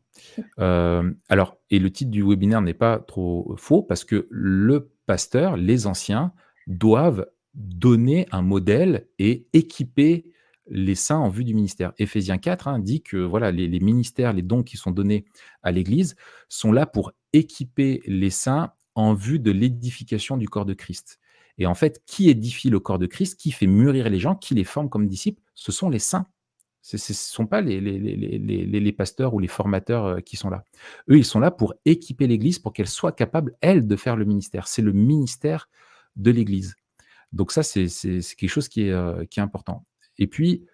alors, et le titre du webinaire n'est pas trop faux parce que le pasteur, les anciens, doivent donner un modèle et équiper les saints en vue du ministère. Éphésiens 4 hein, dit que voilà, les, ministères, les dons qui sont donnés à l'Église sont là pour équiper les saints en vue de l'édification du corps de Christ. Et en fait, qui édifie le corps de Christ, qui fait mûrir les gens, qui les forme comme disciples, ce sont les saints. Ce ne sont pas les, les, pasteurs ou les formateurs euh, qui sont là. Eux, ils sont là pour équiper l'Église, pour qu'elle soit capable, elle, de faire le ministère. C'est le ministère de l'Église. Donc ça, c'est quelque chose qui est, euh, qui est important. Et puis,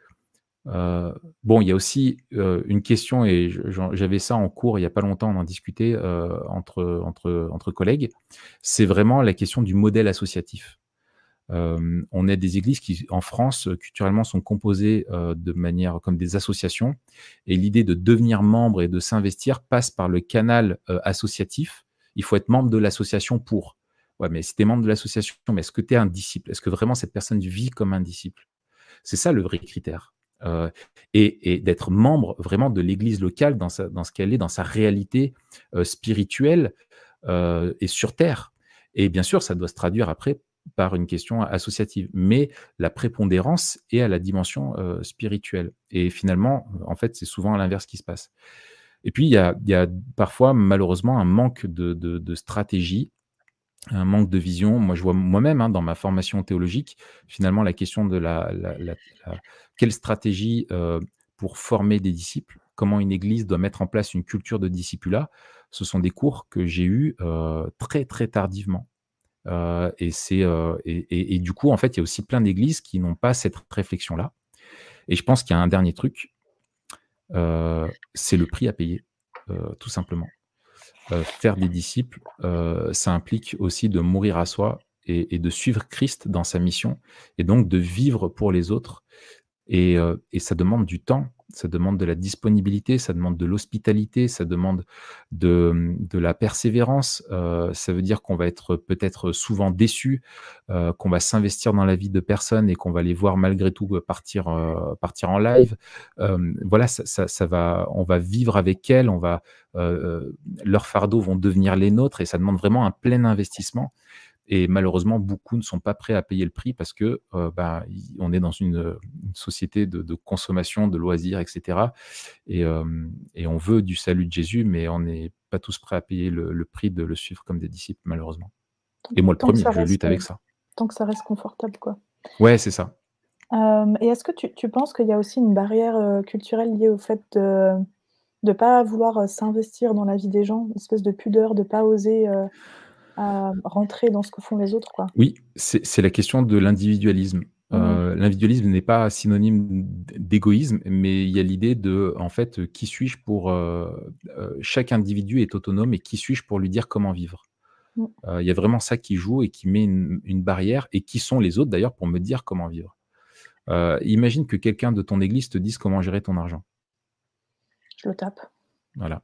euh, bon, il y a aussi euh, une question, et j'avais ça en cours il n'y a pas longtemps, on en discutait euh, entre, collègues, c'est vraiment la question du modèle associatif. on a des églises qui, en France, culturellement, sont composées de manière comme des associations, et l'idée de devenir membre et de s'investir passe par le canal associatif. Il faut être membre de l'association pour. Ouais, mais si tu es membre de l'association, mais est-ce que tu es un disciple? Est-ce que vraiment cette personne vit comme un disciple? C'est ça le vrai critère. Euh, et, d'être membre vraiment de l'Église locale dans, ce qu'elle est, dans sa réalité euh, spirituelle euh, et sur Terre. Et bien sûr, ça doit se traduire après par une question associative, mais la prépondérance est à la dimension spirituelle. Et finalement, en fait, c'est souvent à l'inverse qui se passe. Et puis, il y a, parfois, malheureusement, un manque de stratégie un manque de vision. Moi, je vois moi-même hein, dans ma formation théologique, finalement, la question de la, quelle stratégie euh, pour former des disciples, comment une église doit mettre en place une culture de discipulat, ce sont des cours que j'ai eus euh, très, très tardivement. Euh, et, du coup, en fait, il y a aussi plein d'églises qui n'ont pas cette réflexion-là. Et je pense qu'il y a un dernier truc, c'est le prix à payer, tout simplement. Euh, faire des disciples, euh, ça implique aussi de mourir à soi et, de suivre Christ dans sa mission, et donc de vivre pour les autres. Et, euh, et ça demande du temps, ça demande de la disponibilité, ça demande de l'hospitalité, ça demande de, de la persévérance. Euh, ça veut dire qu'on va être peut-être souvent déçu, euh, qu'on va s'investir dans la vie de personnes et qu'on va les voir malgré tout partir, euh, partir en live. voilà, ça, va, on va vivre avec elles, on va, leurs fardeaux vont devenir les nôtres et ça demande vraiment un plein investissement. Et malheureusement, beaucoup ne sont pas prêts à payer le prix parce que euh, bah, on est dans une, société de, consommation, de loisirs, etc. Euh, et, on veut du salut de Jésus, mais on n'est pas tous prêts à payer le, prix de le suivre comme des disciples, malheureusement. Et moi, le premier, je lutte avec ça. Tant que ça reste confortable, quoi. Ouais, c'est ça. Euh, et est-ce que tu, tu penses qu'il y a aussi une barrière culturelle liée au fait de de pas vouloir s'investir dans la vie des gens, une espèce de pudeur, de pas oser rentrer dans ce que font les autres, quoi. Oui, c'est la question de l'individualisme. Mmh l'individualisme n'est pas synonyme d'égoïsme, mais il y a l'idée de, en fait, qui suis-je pour chaque individu est autonome et qui suis-je pour lui dire comment vivre. Mmh. il y a vraiment ça qui joue et qui met une, barrière et qui sont les autres d'ailleurs pour me dire comment vivre. imagine que quelqu'un de ton église te dise comment gérer ton argent. Je le tape. Voilà.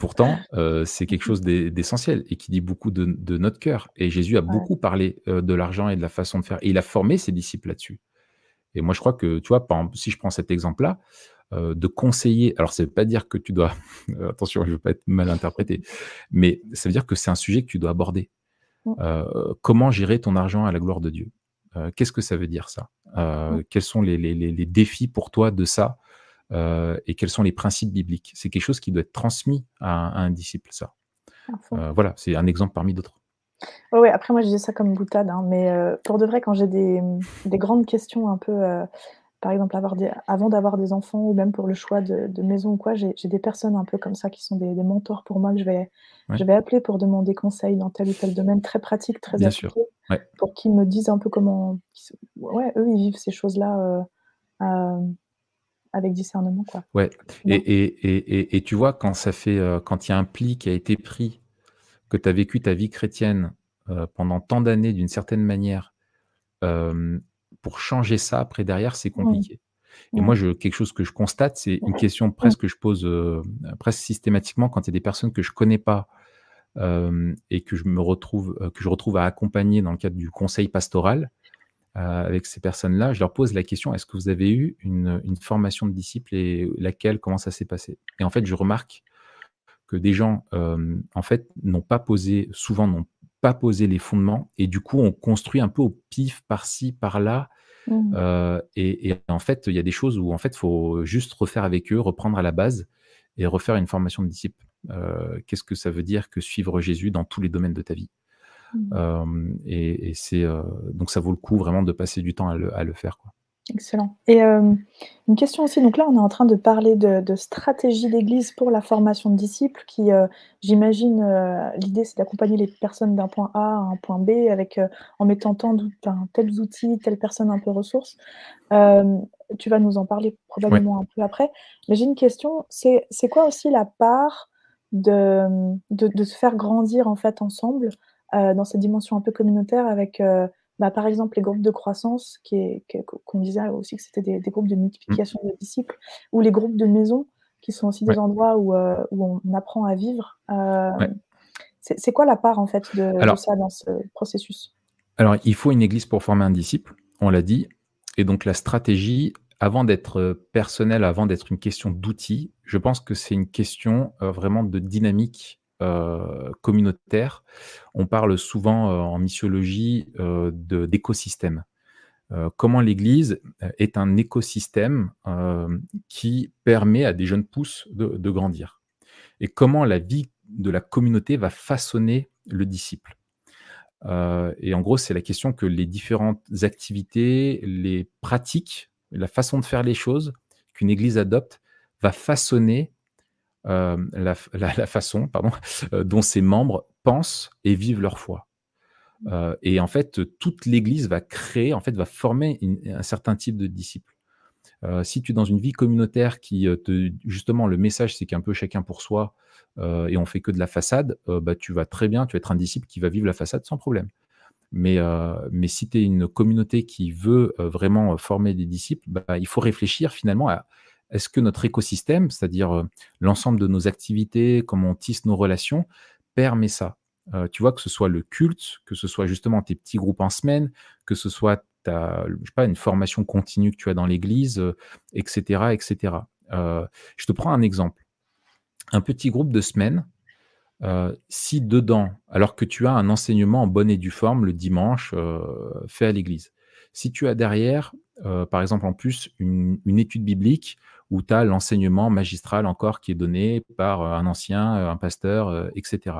Pourtant, c'est quelque chose d'essentiel et qui dit beaucoup de, notre cœur. Et Jésus a beaucoup parlé de l'argent et de la façon de faire. Et il a formé ses disciples là-dessus. Et moi, je crois que, tu vois, si je prends cet exemple-là, de conseiller, alors ça ne veut pas dire que tu dois, attention, je ne veux pas être mal interprété, mais ça veut dire que c'est un sujet que tu dois aborder. Comment gérer ton argent à la gloire de Dieu? Qu'est-ce que ça veut dire ça? Quels sont les, défis pour toi de ça? Et quels sont les principes bibliques? C'est quelque chose qui doit être transmis à, un disciple, ça. voilà, c'est un exemple parmi d'autres. Oui, après moi je dis ça comme boutade, hein, mais pour de vrai, quand j'ai des, grandes questions un peu par exemple, avoir des, avant d'avoir des enfants ou même pour le choix de, maison ou quoi, j'ai des personnes un peu comme ça qui sont des, mentors pour moi que je vais, je vais appeler pour demander conseil dans tel ou tel domaine très pratique, très Bien sûr. pour qu'ils me disent un peu comment, ouais, eux, ils vivent ces choses-là euh, euh, avec discernement. Quoi. Ouais. Et, et, et, et, tu vois, quand ça fait, euh, quand il y a un pli qui a été pris, que tu as vécu ta vie chrétienne pendant tant d'années d'une certaine manière, pour changer ça, après, derrière, c'est compliqué. Et moi, je, quelque chose que je constate, c'est une question presque que je pose euh, presque systématiquement quand il y a des personnes que je connais pas euh, et que je me retrouve, euh, que je retrouve à accompagner dans le cadre du conseil pastoral avec ces personnes-là. Je leur pose la question est-ce que vous avez eu une, une formation de disciple et laquelle, comment ça s'est passé? Et en fait, je remarque que des gens, en fait, n'ont pas posé, souvent n'ont pas posé les fondements et du coup on construit un peu au pif par-ci par-là mmh. euh, et, en fait il y a des choses où en fait faut juste refaire avec eux reprendre à la base et refaire une formation de disciple euh, qu'est-ce que ça veut dire que suivre Jésus dans tous les domaines de ta vie? Mmh. et, c'est donc ça vaut le coup vraiment de passer du temps à le, à le faire quoi. Excellent. Et euh, une question aussi, donc là, on est en train de parler de, stratégie d'église pour la formation de disciples, qui, euh, j'imagine, euh, l'idée, c'est d'accompagner les personnes d'un point A à un point B, avec, en mettant tant tels outils, telle personne un peu ressources. tu vas nous en parler probablement un peu après. Mais j'ai une question, c'est quoi aussi la part de, de, se faire grandir, en fait, ensemble, dans cette dimension un peu communautaire, avec bah, par exemple, les groupes de croissance, qu'on disait aussi que c'était des, groupes de multiplication de disciples, ou les groupes de maison, qui sont aussi des endroits où, euh, où, on apprend à vivre. Euh, c'est quoi la part, en fait, de, ça dans ce processus? Alors, il faut une église pour former un disciple, on l'a dit. Et donc, la stratégie, avant d'être personnelle, avant d'être une question d'outils, je pense que c'est une question euh, vraiment de dynamique euh, communautaire. On parle souvent euh, en missiologie euh, d'écosystème. comment l'Église est un écosystème qui permet à des jeunes pousses de, grandir? Et comment la vie de la communauté va façonner le disciple? et en gros, c'est la question que les différentes activités, les pratiques, la façon de faire les choses qu'une Église adopte va façonner euh, la, façon pardon, euh, dont ses membres pensent et vivent leur foi. Euh, et en fait, toute l'Église va créer, en fait, va former un certain type de disciples. si tu es dans une vie communautaire qui, te, justement, le message, c'est qu'un peu chacun pour soi et on fait que de la façade, bah, tu vas très bien, tu vas être un disciple qui va vivre la façade sans problème. Mais, mais si tu es une communauté qui veut vraiment former des disciples, bah, il faut réfléchir finalement à est-ce que notre écosystème, c'est-à-dire euh, l'ensemble de nos activités, comment on tisse nos relations, permet ça? Euh, Tu vois, que ce soit le culte, que ce soit justement tes petits groupes en semaine, que ce soit pas, une formation continue que tu as dans l'église, etc., euh, etc. je te prends un exemple. Un petit groupe de semaine, si dedans, alors que tu as un enseignement en bonne et due forme le dimanche fait à l'église, si tu as derrière, par exemple en plus, une étude biblique où tu as l'enseignement magistral encore qui est donné par euh, un ancien, euh, un pasteur, euh, etc.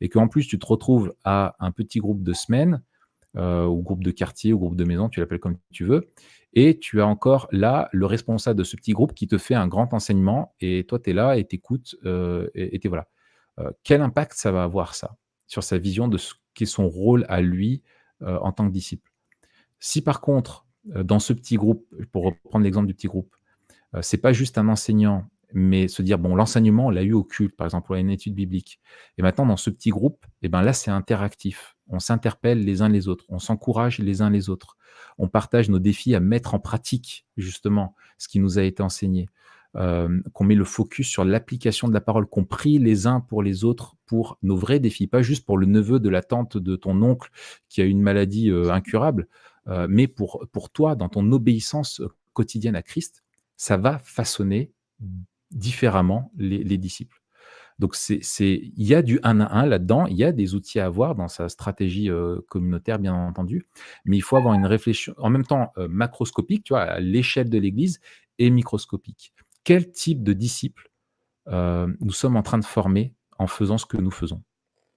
Et qu'en plus, tu te retrouves à un petit groupe de semaines au groupe de quartier, au groupe de maison, tu l'appelles comme tu veux. Et tu as encore là le responsable de ce petit groupe qui te fait un grand enseignement et toi, tu es là et t'écoutes et tu voilà. quel impact ça va avoir ça sur sa vision de ce qu'est son rôle à lui en tant que disciple? Si par contre, dans ce petit groupe, pour reprendre l'exemple du petit groupe, c'est pas juste un enseignant mais se dire, bon, l'enseignement, on l'a eu au culte, par exemple, ou à une étude biblique. Et maintenant, dans ce petit groupe, eh ben là, c'est interactif. On s'interpelle les uns les autres, on s'encourage les uns les autres. On partage nos défis à mettre en pratique, justement, ce qui nous a été enseigné. Euh, qu'on met le focus sur l'application de la parole, qu'on prie les uns pour les autres pour nos vrais défis, pas juste pour le neveu de la tante de ton oncle qui a une maladie euh, incurable, euh, mais pour, toi, dans ton obéissance quotidienne à Christ, ça va façonner différemment les, disciples. Donc, il y a du 1 à 1 là-dedans, il y a des outils à avoir dans sa stratégie euh, communautaire, bien entendu, mais il faut avoir une réflexion en même temps euh, macroscopique, tu vois, à l'échelle de l'Église, et microscopique. Quel type de disciples euh, nous sommes en train de former en faisant ce que nous faisons?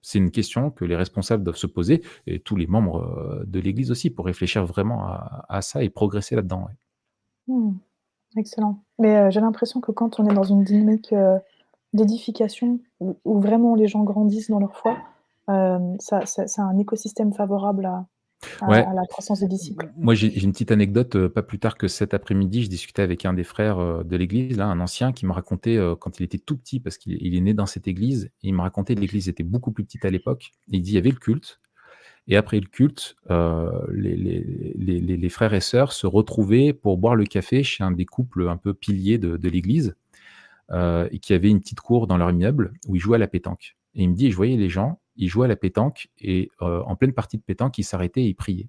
C'est une question que les responsables doivent se poser, et tous les membres de l'Église aussi, pour réfléchir vraiment à, ça et progresser là-dedans. Mmh. Excellent. Mais j'ai l'impression que quand on est dans une dynamique, d'édification où vraiment les gens grandissent dans leur foi, ça c'est un écosystème favorable à à la croissance des disciples. Moi, j'ai une petite anecdote, pas plus tard que cet après-midi, je discutais avec un des frères, de l'église, là, un ancien qui me racontait, quand il était tout petit, parce qu'il est né dans cette église, et il me racontait que l'église était beaucoup plus petite à l'époque. Il dit: «Il y avait le culte, et après le culte, euh, les, frères et sœurs se retrouvaient pour boire le café chez un des couples un peu piliers de, l'église, euh, et qui avait une petite cour dans leur immeuble où ils jouaient à la pétanque. Et il me dit, je voyais les gens, ils jouaient à la pétanque, et euh, en pleine partie de pétanque, ils s'arrêtaient et ils priaient.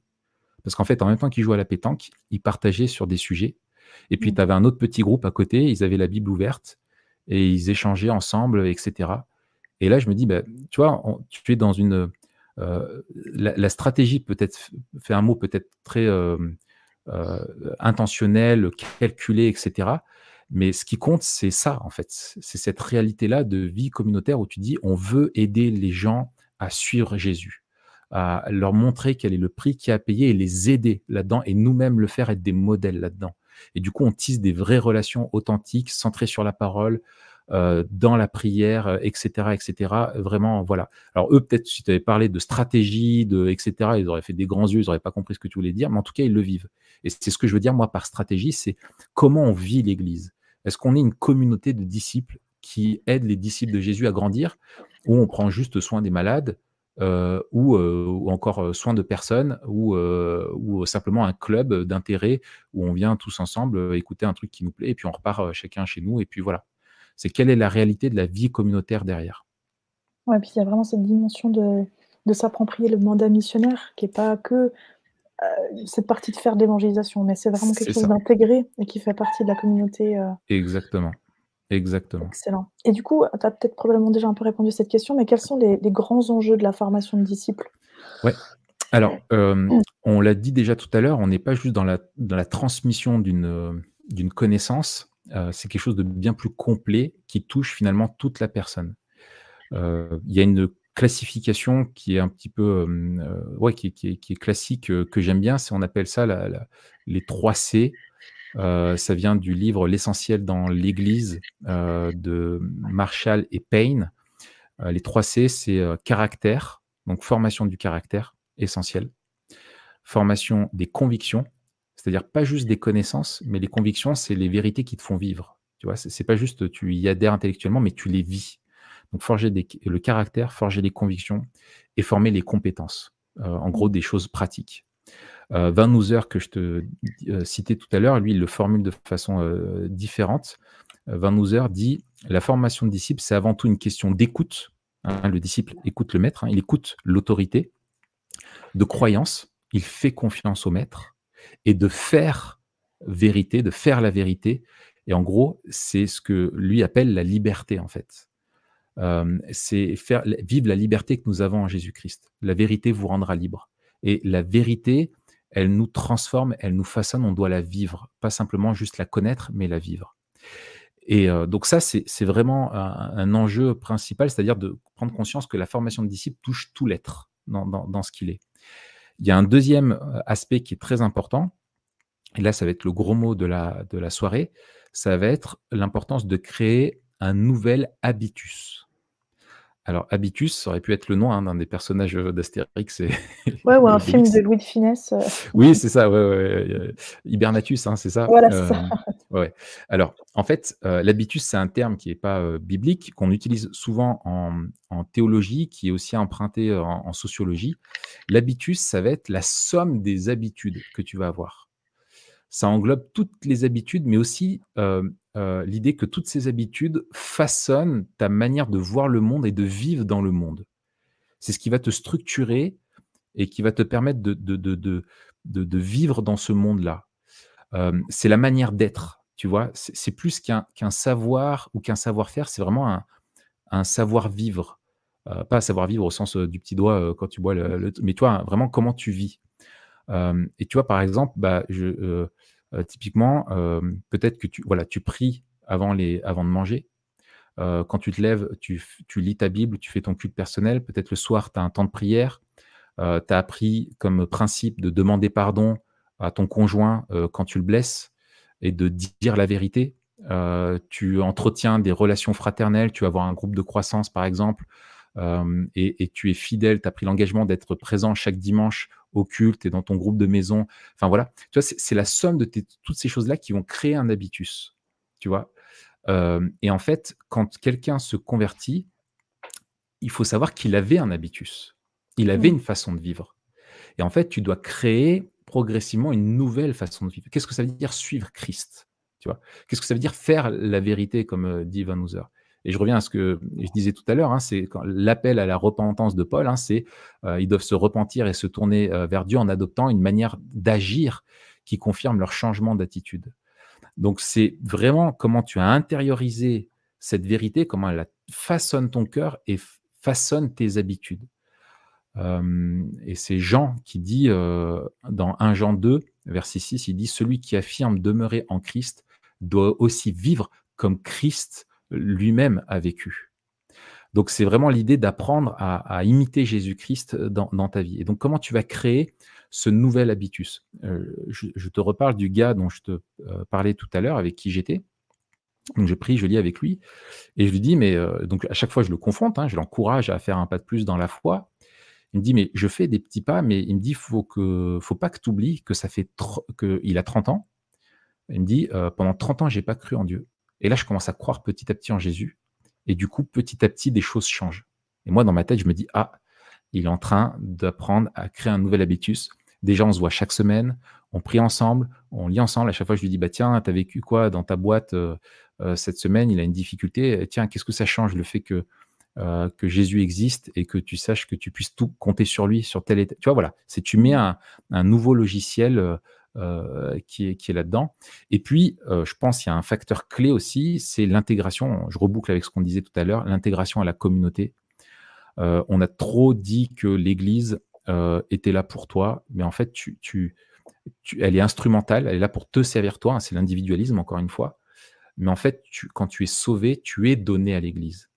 Parce qu'en fait, en même temps qu'ils jouaient à la pétanque, ils partageaient sur des sujets. Et puis, mmh. tu avais un autre petit groupe à côté, ils avaient la Bible ouverte, et ils échangeaient ensemble, etc. Et là, je me dis, bah, tu vois, tu es dans une euh, la, stratégie peut-être fait un mot peut-être très euh, intentionnel, calculé, etc. Mais ce qui compte, c'est ça, en fait. C'est cette réalité-là de vie communautaire où tu dis, on veut aider les gens à suivre Jésus, à leur montrer quel est le prix qu'il a payé et les aider là-dedans et nous-mêmes le faire être des modèles là-dedans. Et du coup, on tisse des vraies relations authentiques, centrées sur la parole, euh, dans la prière, etc., euh, etc. Vraiment, voilà. Alors eux, peut-être, si tu avais parlé de stratégie, de etc., ils auraient fait des grands yeux, ils n'auraient pas compris ce que tu voulais dire, mais en tout cas, ils le vivent. Et c'est ce que je veux dire, moi, par stratégie, c'est comment on vit l'Église. Est-ce qu'on est une communauté de disciples qui aide les disciples de Jésus à grandir, ou on prend juste soin des malades, euh, ou, ou, encore soin de personnes, ou, ou simplement un club d'intérêt où on vient tous ensemble écouter un truc qui nous plaît, et puis on repart chacun chez nous, et puis voilà c'est quelle est la réalité de la vie communautaire derrière? Ouais, puis il y a vraiment cette dimension de, de s'approprier le mandat missionnaire, qui n'est pas que euh, cette partie de faire de l'évangélisation, mais c'est vraiment quelque chose d'intégré et qui fait partie de la communauté. Euh. Exactement. Exactement. Excellent. Et du coup, tu as peut-être probablement déjà un peu répondu à cette question, mais quels sont les, grands enjeux de la formation de disciples? Ouais. Alors, euh, mmh. on l'a dit déjà tout à l'heure, on n'est pas juste dans la, dans la transmission d'une connaissance, euh, c'est quelque chose de bien plus complet qui touche finalement toute la personne. Euh, il y a une classification qui est un petit peu, euh, ouais, qui, est classique, que j'aime bien, c'est on appelle ça les 3 C. ça vient du livre L'essentiel dans l'Église de Marshall et Payne. les 3 C, c'est caractère, donc formation du caractère, essentiel. Formation des convictions, c'est-à-dire pas juste des connaissances, mais les convictions, c'est les vérités qui te font vivre. Tu vois, c'est pas juste tu y adhères intellectuellement, mais tu les vis. Donc forger le caractère, forger les convictions et former les compétences. Euh, en gros, des choses pratiques. Euh, Van Hooser, que je te euh, citais tout à l'heure, lui, il le formule de façon euh, différente. Van Hooser dit la formation de disciple, c'est avant tout une question d'écoute. Hein, le disciple écoute le maître, hein, il écoute l'autorité, de croyance, il fait confiance au maître, et de faire vérité, de faire la vérité. Et en gros, c'est ce que lui appelle la liberté, en fait. C'est vivre la liberté que nous avons en Jésus-Christ. La vérité vous rendra libre. Et la vérité, elle nous transforme, elle nous façonne, on doit la vivre. Pas simplement juste la connaître, mais la vivre. Et euh, donc ça, c'est vraiment un, enjeu principal, c'est-à-dire de prendre conscience que la formation de disciple touche tout l'être dans, ce qu'il est. Il y a un deuxième aspect qui est très important, et là, ça va être le gros mot de la soirée, ça va être l'importance de créer un nouvel habitus. Alors, Habitus, ça aurait pu être le nom hein, d'un des personnages d'Astérix. Et... Ouais, ou un film de Louis de Finesse. Oui, c'est ça, ouais, ouais. Hibernatus, hein, c'est ça. Voilà, c'est ça. Ouais. Alors, en fait, l'habitus, c'est un terme qui n'est pas biblique, qu'on utilise souvent en, théologie, qui est aussi emprunté en sociologie. L'habitus, ça va être la somme des habitudes que tu vas avoir ça englobe toutes les habitudes, mais aussi l'idée que toutes ces habitudes façonnent ta manière de voir le monde et de vivre dans le monde. C'est ce qui va te structurer et qui va te permettre de, vivre dans ce monde-là. c'est la manière d'être, tu vois. C'est plus qu'un savoir ou qu'un savoir-faire, c'est vraiment un, savoir-vivre. pas un savoir-vivre au sens du petit doigt quand tu bois le, mais toi, vraiment comment tu vis et tu vois, par exemple, bah, je, typiquement, peut-être que tu, voilà, tu pries avant, les, avant de manger. quand tu te lèves, tu, tu, lis ta Bible, tu fais ton culte personnel. Peut-être le soir, tu as un temps de prière. tu as appris comme principe de demander pardon à ton conjoint quand tu le blesses et de dire la vérité. tu entretiens des relations fraternelles, tu vas avoir un groupe de croissance par exemple, et, et, tu es fidèle, tu as pris l'engagement d'être présent chaque dimanche au culte et dans ton groupe de maison. Enfin voilà, tu vois, c'est la somme de toutes ces choses-là qui vont créer un habitus, tu vois. Euh, et en fait, quand quelqu'un se convertit, il faut savoir qu'il avait un habitus, il avait mmh. une façon de vivre. Et en fait, tu dois créer progressivement une nouvelle façon de vivre. Qu'est-ce que ça veut dire suivre Christ tu vois? Qu'est-ce que ça veut dire faire la vérité, comme euh, dit Van Hooser? Et je reviens à ce que je disais tout à l'heure, hein, c'est l'appel à la repentance de Paul, hein, c'est euh, ils doivent se repentir et se tourner euh, vers Dieu en adoptant une manière d'agir qui confirme leur changement d'attitude. Donc c'est vraiment comment tu as intériorisé cette vérité, comment elle façonne ton cœur et façonne tes habitudes. et c'est Jean qui dit dans 1 Jean 2, verset 6, il dit Celui qui affirme demeurer en Christ doit aussi vivre comme Christ lui-même a vécu. Donc c'est vraiment l'idée d'apprendre à, imiter Jésus-Christ dans, ta vie. Et donc comment tu vas créer ce nouvel habitus? Euh, je, te reparle du gars dont je te euh, parlais tout à l'heure, avec qui j'étais. Donc je prie, je lis avec lui, et je lui dis, mais euh, donc à chaque fois je le confronte, hein, je l'encourage à faire un pas de plus dans la foi. Il me dit, mais je fais des petits pas, mais il me dit, faut que, faut pas que tu oublies que ça fait qu'il a 30 ans. Il me dit, pendant 30 ans, j'ai pas cru en Dieu. Et là, je commence à croire petit à petit en Jésus. Et du coup, petit à petit, des choses changent. Et moi, dans ma tête, je me dis, ah, il est en train d'apprendre à créer un nouvel habitus. Déjà, on se voit chaque semaine, on prie ensemble, on lit ensemble. À chaque fois, je lui dis, bah tiens, tu as vécu quoi dans ta boîte euh, euh, cette semaine? Il a une difficulté. Tiens, qu'est-ce que ça change le fait que, euh, que Jésus existe et que tu saches que tu puisses tout compter sur lui, sur tel et. Tu vois, voilà, c'est tu mets un nouveau logiciel euh, qui est, là-dedans. Et puis, euh, je pense qu'il y a un facteur clé aussi, c'est l'intégration. Je reboucle avec ce qu'on disait tout à l'heure, l'intégration à la communauté. Euh, on a trop dit que l'Église était là pour toi, mais en fait, elle est instrumentale, elle est là pour te servir toi. Hein, c'est l'individualisme, encore une fois. Mais en fait, quand tu es sauvé, tu es donné à l'Église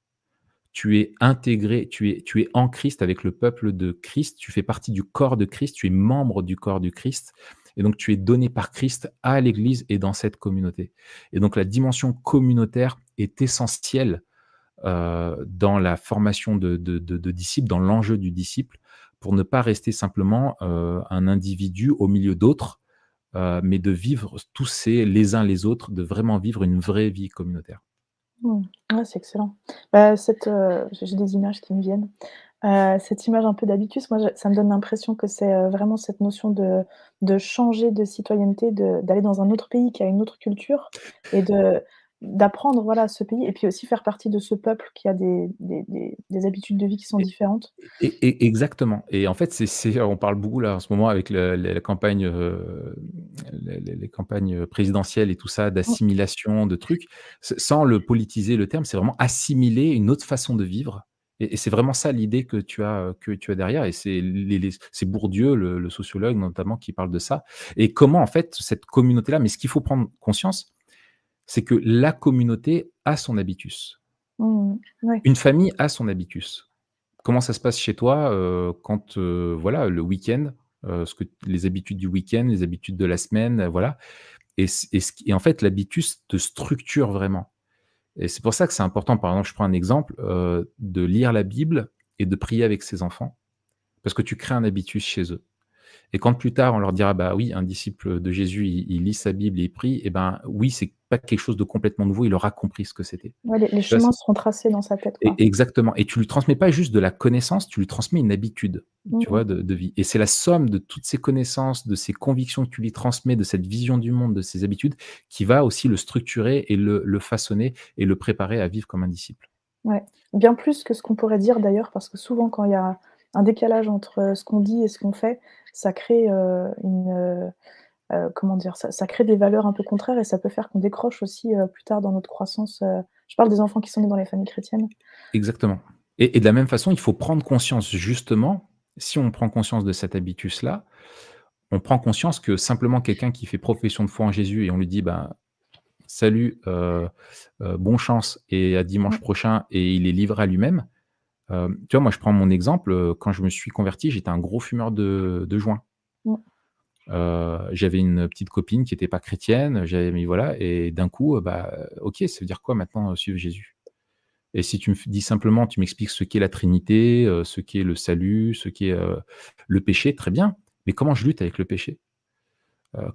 tu es intégré, tu es, tu es en Christ avec le peuple de Christ, tu fais partie du corps de Christ, tu es membre du corps du Christ, et donc, tu es donné par Christ à l'Église et dans cette communauté. Et donc, la dimension communautaire est essentielle euh, dans la formation de, disciples, dans l'enjeu du disciple, pour ne pas rester simplement euh, un individu au milieu d'autres, euh, mais de vivre tous les uns les autres, de vraiment vivre une vraie vie communautaire. Mmh. c'est excellent. Bah, j'ai des images qui me viennent. Euh, cette image un peu d'habitus, moi, ça me donne l'impression que c'est, euh, vraiment cette notion de de changer de citoyenneté, d'aller dans un autre pays qui a une autre culture et de d'apprendre, voilà, ce pays et puis aussi faire partie de ce peuple qui a des des des habitudes de vie qui sont différentes. Et exactement et en fait, c'est on parle beaucoup là, en ce moment avec le campagne, euh, les campagnes, présidentielles et tout ça, d'assimilation, de trucs. sans le politiser le terme, c'est vraiment assimiler une autre façon de vivre et, c'est vraiment ça l'idée que tu as que tu as derrière. Et c'est Bourdieu, le, sociologue notamment, qui parle de ça. Et comment en fait cette communauté-là. Mais ce qu'il faut prendre conscience, c'est que la communauté a son habitus. Mmh, Une famille a son habitus. Comment ça se passe chez toi euh, quand euh, voilà le week-end ce que, les habitudes du week-end, les habitudes de la semaine, voilà. Et, et, en fait, l'habitus te structure vraiment. Et c'est pour ça que c'est important, par exemple, je prends un exemple, de lire la Bible et de prier avec ses enfants, parce que tu crées un habitus chez eux. Et quand plus tard on leur dira, bah oui, un disciple de Jésus, il, lit sa Bible et il prie, et eh ben oui, c'est pas quelque chose de complètement nouveau, il aura compris ce que c'était. les, chemins seront tracés dans sa tête. exactement. Et tu lui transmets pas juste de la connaissance, tu lui transmets une habitude, tu mmh. vois, de, vie. Et c'est la somme de toutes ces connaissances, de ces convictions que tu lui transmets, de cette vision du monde, de ces habitudes, qui va aussi le structurer et le, le façonner et le préparer à vivre comme un disciple. Ouais. Bien plus que ce qu'on pourrait dire d'ailleurs, parce que souvent quand il y a un décalage entre euh, ce qu'on dit et ce qu'on fait, ça crée euh, une euh, comment dire, ça, crée des valeurs un peu contraires et ça peut faire qu'on décroche aussi plus tard dans notre croissance. je parle des enfants qui sont nés dans les familles chrétiennes. Exactement. Et, de la même façon, il faut prendre conscience justement, si on prend conscience de cet habitus-là, on prend conscience que simplement quelqu'un qui fait profession de foi en Jésus et on lui dit, bah, salut, bon chance et à dimanche prochain et il est livré à lui-même, euh, tu vois, moi, je prends mon exemple. Euh, quand je me suis converti, j'étais un gros fumeur de, de joints. Euh, j'avais une petite copine qui n'était pas chrétienne. J'avais mis voilà, et d'un coup, bah, ok, ça veut dire quoi maintenant suivre Jésus? Et si tu me dis simplement, tu m'expliques ce qu'est la Trinité, ce qu'est le salut, ce qu'est le péché, très bien. Mais comment je lutte avec le péché?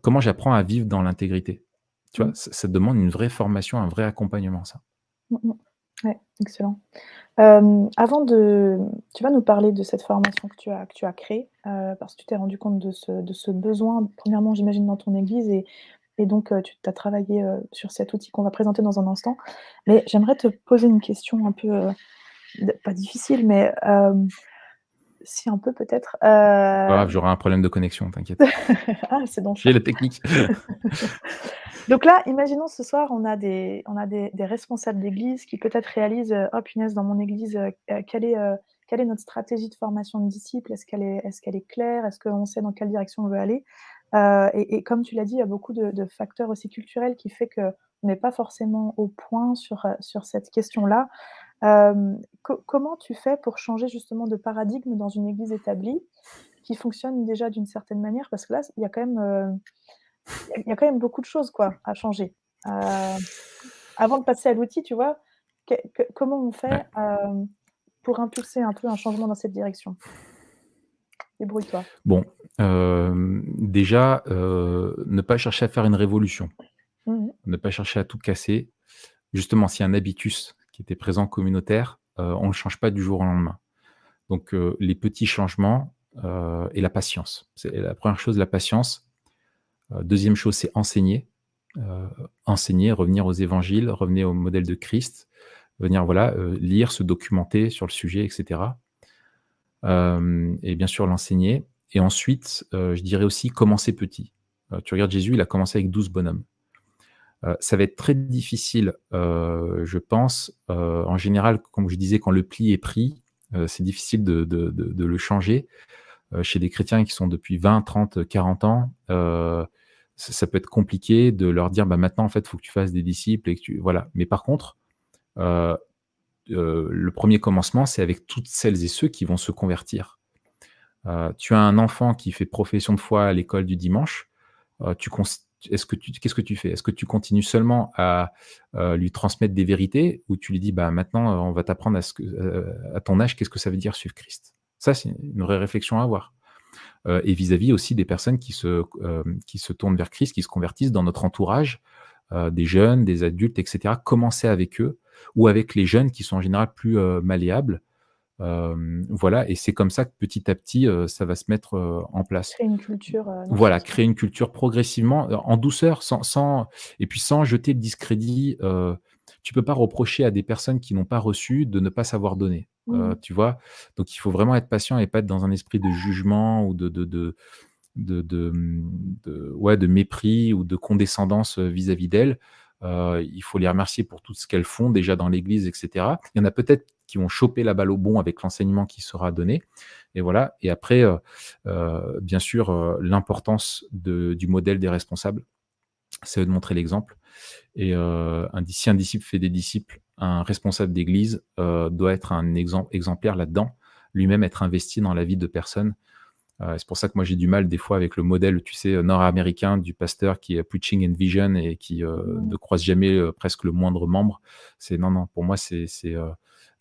Comment j'apprends à vivre dans l'intégrité? Tu vois, mmh. ça, ça, demande une vraie formation, un vrai accompagnement, ça. Ouais, excellent. avant de tu vas nous parler de cette formation que tu as que tu as créée, parce que tu t'es rendu compte de ce de ce besoin, premièrement, j'imagine dans ton église et et donc tu as travaillé, sur cet outil qu'on va présenter dans un instant. Mais j'aimerais te poser une question un peu, pas difficile, mais si un peu peut-être, j'aurai un problème de connexion, t'inquiète. Ah, c'est donc J'ai la technique. Donc là, imaginons ce soir, on a des, on a des, responsables d'église qui peut-être réalisent euh, Oh punaise, dans mon église, euh, euh, quelle, est, quelle est notre stratégie de formation de disciples? Est-ce qu'elle est, est, qu'elle est claire? Est-ce qu'on sait dans quelle direction on veut aller? Et, comme tu l'as dit, il y a beaucoup de, facteurs aussi culturels qui fait qu'on n'est pas forcément au point sur, sur cette question-là. Comment tu fais pour changer justement de paradigme dans une église établie qui fonctionne déjà d'une certaine manière? Parce que là, il y a quand même il y, a quand même beaucoup de choses quoi, à changer. Euh, avant de passer à l'outil, tu vois, comment on fait euh, pour impulser un peu un changement dans cette direction? Débrouille-toi. Bon, euh, déjà, ne pas chercher à faire une révolution, mmh ne pas chercher à tout casser. Justement, s'il y a un habitus qui était présent communautaire, on ne le change pas du jour au lendemain. Donc, les petits changements et la patience. C'est la première chose, la patience euh, deuxième chose, c'est enseigner. Euh, enseigner, revenir aux évangiles, revenir au modèle de Christ, venir voilà, euh, lire, se documenter sur le sujet, etc. et bien sûr l'enseigner. Et ensuite, je dirais aussi commencer petit. tu regardes Jésus, il a commencé avec 12 bonhommes. Ça va être très difficile, je pense. en général, comme je disais, quand le pli est pris, c'est difficile de, le changer. chez des chrétiens qui sont depuis 20, 30, 40 ans, ça, peut être compliqué de leur dire bah, maintenant, en fait, il faut que tu fasses des disciples. Et que tu... voilà. Mais par contre, euh, euh, le premier commencement, c'est avec toutes celles et ceux qui vont se convertir. Euh, tu as un enfant qui fait profession de foi à l'école du dimanche. tu est-ce que tu, qu'est-ce que tu fais? Est-ce que tu continues seulement à lui transmettre des vérités ou tu lui dis bah maintenant on va t'apprendre que, à ton âge qu'est-ce que ça veut dire suivre Christ? Ça c'est une vraie réflexion à avoir. Euh, et vis-à-vis aussi des personnes qui se, euh, qui se tournent vers Christ, qui se convertissent dans notre entourage, euh, des jeunes, des adultes, etc. Commencer avec eux ou avec les jeunes qui sont en général plus malléables. Voilà, et c'est comme ça que petit à petit, ça va se mettre en place. Créer une culture. voilà, créer une culture progressivement, en douceur, sans, sans, et puis sans jeter le discrédit tu peux pas reprocher à des personnes qui n'ont pas reçu de ne pas savoir donner. Mmh. tu vois? Donc il faut vraiment être patient et pas être dans un esprit de jugement ou de, de, de, de, ouais, de mépris ou de condescendance vis-à-vis d'elles. Euh, il faut les remercier pour tout ce qu'elles font déjà dans l'Église, etc. Il y en a peut-être qui vont choper la balle au bon avec l'enseignement qui sera donné. Et voilà. Et après, bien sûr, l'importance du modèle des responsables, c'est de montrer l'exemple. Et euh, un, si un disciple fait des disciples, un responsable d'église euh, doit être un exemple exemplaire là-dedans, lui-même être investi dans la vie de personnes c'est pour ça que moi j'ai du mal des fois avec le modèle, tu sais, nord-américain du pasteur qui est preaching and vision et qui mmh. ne croise jamais presque le moindre membre. C'est non, non, pour moi c'est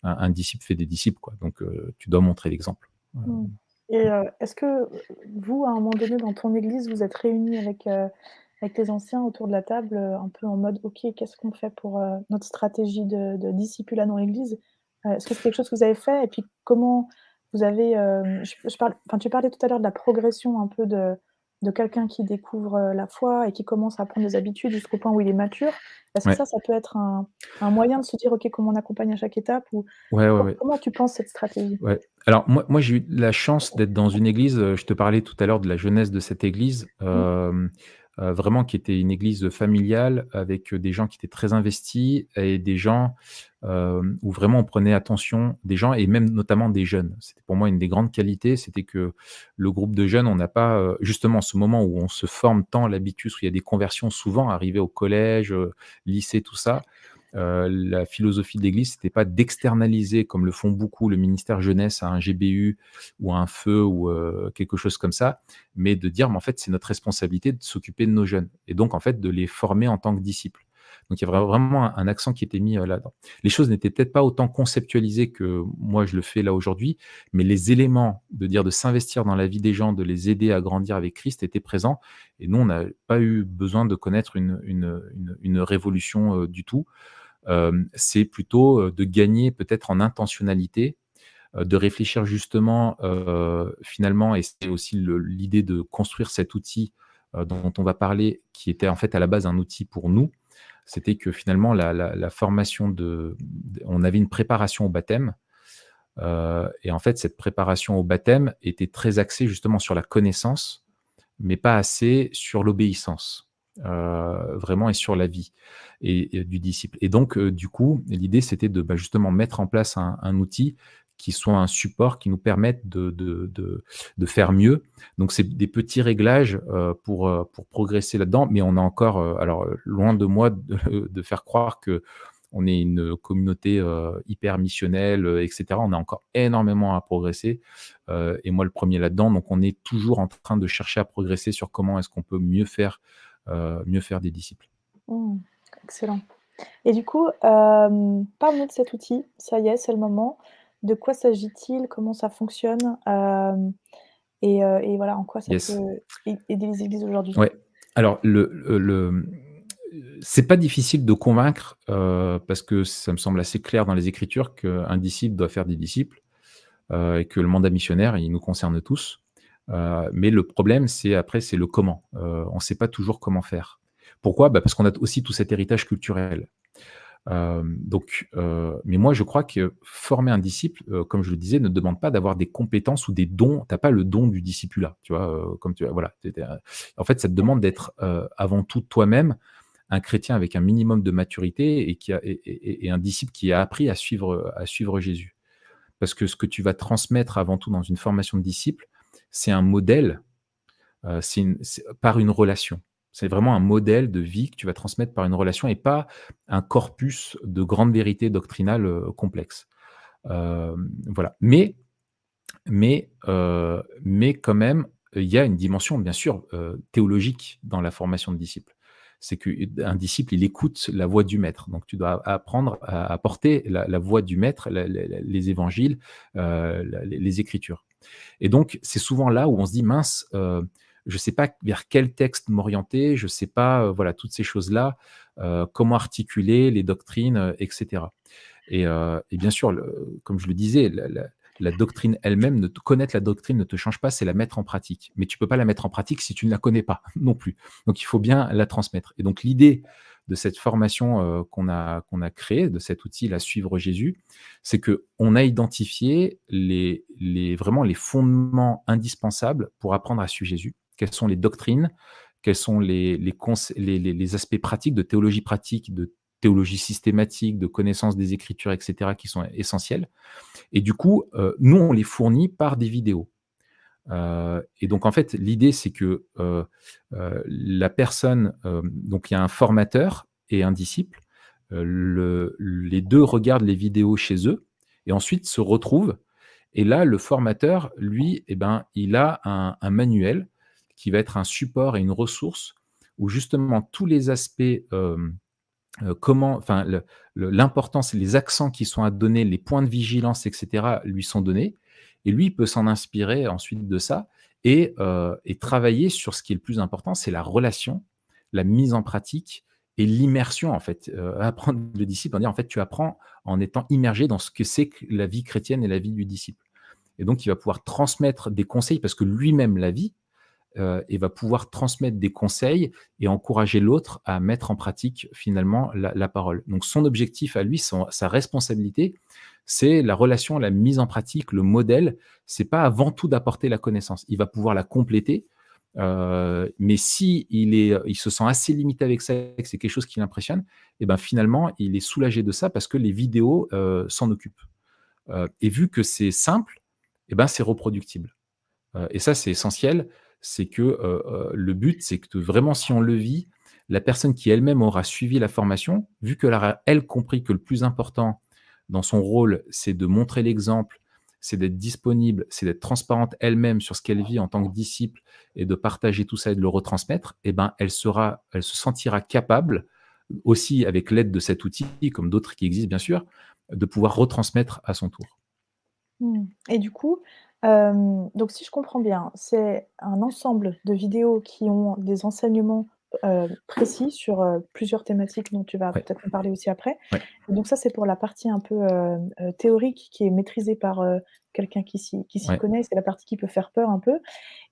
un, disciple fait des disciples, quoi. Donc tu dois montrer l'exemple. Mmh. Et est-ce que vous, à un moment donné, dans ton église, vous êtes réunis avec, avec les anciens autour de la table, un peu en mode OK, qu'est-ce qu'on fait pour notre stratégie de, de discipulat dans l'église? Est-ce que c'est quelque chose que vous avez fait? Et puis comment vous avez. Je, parle, enfin, tu parlais tout à l'heure de la progression un peu de, de quelqu'un qui découvre la foi et qui commence à prendre des habitudes jusqu'au point où il est mature. Est-ce que ça, ça peut être un, un, moyen de se dire, OK, comment on accompagne à chaque étape ou ouais, ouais, Comment tu penses cette stratégie? Alors, moi, moi j'ai eu la chance d'être dans une église, je te parlais tout à l'heure de la jeunesse de cette église. Mmh. Euh, vraiment qui était une église familiale avec des gens qui étaient très investis et des gens euh, où vraiment on prenait attention des gens et même notamment des jeunes. C'était pour moi une des grandes qualités, c'était que le groupe de jeunes, on n'a pas euh, justement ce moment où on se forme tant l'habitus, où il y a des conversions souvent arrivées au collège, lycée, tout ça. Euh, la philosophie de l'Église, c'était pas d'externaliser, comme le font beaucoup le ministère jeunesse, à un GBU ou à un feu ou euh, quelque chose comme ça, mais de dire, mais en fait, c'est notre responsabilité de s'occuper de nos jeunes et donc en fait de les former en tant que disciples. Donc il y a vraiment un, accent qui était mis euh, là-dedans. Les choses n'étaient peut-être pas autant conceptualisées que moi je le fais là aujourd'hui, mais les éléments de dire de s'investir dans la vie des gens, de les aider à grandir avec Christ étaient présents. Et nous, on n'a pas eu besoin de connaître une, révolution du tout. Euh, c'est plutôt euh, de gagner peut-être en intentionnalité, euh, de réfléchir justement finalement, et c'est aussi l'idée de construire cet outil dont on va parler, qui était en fait à la base un outil pour nous, c'était que finalement la, formation de, on avait une préparation au baptême, et en fait cette préparation au baptême était très axée justement sur la connaissance, mais pas assez sur l'obéissance. Euh, vraiment et sur la vie et, du disciple. Et donc, euh, du coup, l'idée, c'était de bah, justement mettre en place un, outil qui soit un support qui nous permette de, de, de, faire mieux. Donc, c'est des petits réglages euh, pour, pour progresser là-dedans, mais on a encore, alors loin de moi de, faire croire que on est une communauté hyper missionnelle, etc. On a encore énormément à progresser, et moi le premier là-dedans. Donc, on est toujours en train de chercher à progresser sur comment est-ce qu'on peut mieux faire mieux faire des disciples. Mmh, excellent. Et du coup, euh, parle-nous de cet outil. Ça y est, c'est le moment. De quoi s'agit-il? Comment ça fonctionne? Euh, et, voilà, en quoi ça peut aider les églises aujourd'hui? Ouais. Alors, le, le, c'est pas difficile de convaincre parce que ça me semble assez clair dans les Écritures qu'un disciple doit faire des disciples et que le mandat missionnaire, il nous concerne tous. Euh, mais le problème, c'est après, c'est le comment. Euh, on ne sait pas toujours comment faire. Pourquoi? Bah Parce qu'on a aussi tout cet héritage culturel. Euh, donc, mais moi, je crois que former un disciple, comme je le disais, ne demande pas d'avoir des compétences ou des dons. Tu n'as pas le don du discipulat, tu vois. comme tu, voilà. En fait, ça te demande d'être avant tout toi-même un chrétien avec un minimum de maturité et, qui un disciple qui a appris à suivre, à suivre Jésus. Parce que ce que tu vas transmettre avant tout dans une formation de disciple, c'est un modèle euh, par une relation. C'est vraiment un modèle de vie que tu vas transmettre par une relation et pas un corpus de grandes vérités doctrinales euh, complexes. Euh, voilà. Mais, mais, mais quand même, il y a une dimension, bien sûr, théologique dans la formation de disciples. C'est qu'un disciple, il écoute la voix du maître. Donc, tu dois apprendre à, porter la, voix du maître, les évangiles, les écritures. Et donc, c'est souvent là où on se dit, mince, euh, je ne sais pas vers quel texte m'orienter, je ne sais pas, euh, voilà, toutes ces choses-là, euh, comment articuler les doctrines, etc. Et, bien sûr, comme je le disais, la, doctrine elle-même, connaître la doctrine ne te change pas, c'est la mettre en pratique. Mais tu ne peux pas la mettre en pratique si tu ne la connais pas non plus. Donc, il faut bien la transmettre. Et donc, l'idée de cette formation euh, qu'on a, a créée, de cet outil, la Suivre Jésus, c'est qu'on a identifié les, les, vraiment les fondements indispensables pour apprendre à suivre Jésus. Quelles sont les doctrines, quels sont les, aspects pratiques, de théologie pratique, de théologie systématique, de connaissance des Écritures, etc., qui sont essentiels. Et du coup, euh, nous, on les fournit par des vidéos. Euh, et donc, en fait, l'idée, c'est que euh, euh, la personne, donc il y a un formateur et un disciple, les deux regardent les vidéos chez eux et ensuite se retrouvent Et là, le formateur, lui, eh ben, il a un, manuel qui va être un support et une ressource où justement tous les aspects, comment, enfin, l'importance, les accents qui sont à donner, les points de vigilance, etc., lui sont donnés. Et lui, il peut s'en inspirer ensuite de ça et, euh, et, travailler sur ce qui est le plus important, c'est la relation, la mise en pratique et l'immersion, en fait. apprendre le disciple, en dire, en fait, tu apprends en étant immergé dans ce que c'est la vie chrétienne et la vie du disciple. Et donc, il va pouvoir transmettre des conseils parce que lui-même la vit euh, et va pouvoir transmettre des conseils et encourager l'autre à mettre en pratique finalement la, parole. Donc, son objectif à lui, sa responsabilité, c'est la relation, la mise en pratique, le modèle. C'est pas avant tout d'apporter la connaissance. Il va pouvoir la compléter. Euh, mais si il, se sent assez limité avec ça, que c'est quelque chose qui l'impressionne, et eh ben finalement il est soulagé de ça parce que les vidéos euh, s'en occupent. et vu que c'est simple, eh ben, c'est reproductible. Euh, et ça, c'est essentiel. C'est que euh, euh, le but, c'est que vraiment, si on le vit, la personne qui elle-même aura suivi la formation, vu qu'elle aura, elle, compris que le plus important dans son rôle, c'est de montrer l'exemple, c'est d'être disponible, c'est d'être transparente elle-même sur ce qu'elle vit en tant que disciple et de partager tout ça et de le retransmettre, eh ben, elle, sera, elle se sentira capable, aussi avec l'aide de cet outil, comme d'autres qui existent bien sûr, de pouvoir retransmettre à son tour. Mmh. Et du coup, donc si je comprends bien, c'est un ensemble de vidéos qui ont des enseignements, précis sur, plusieurs thématiques dont tu vas peut-être en parler aussi après. donc ça, c'est pour la partie un peu, théorique qui est maîtrisée par, quelqu'un qui s'y connaît, c'est la partie qui peut faire peur un peu.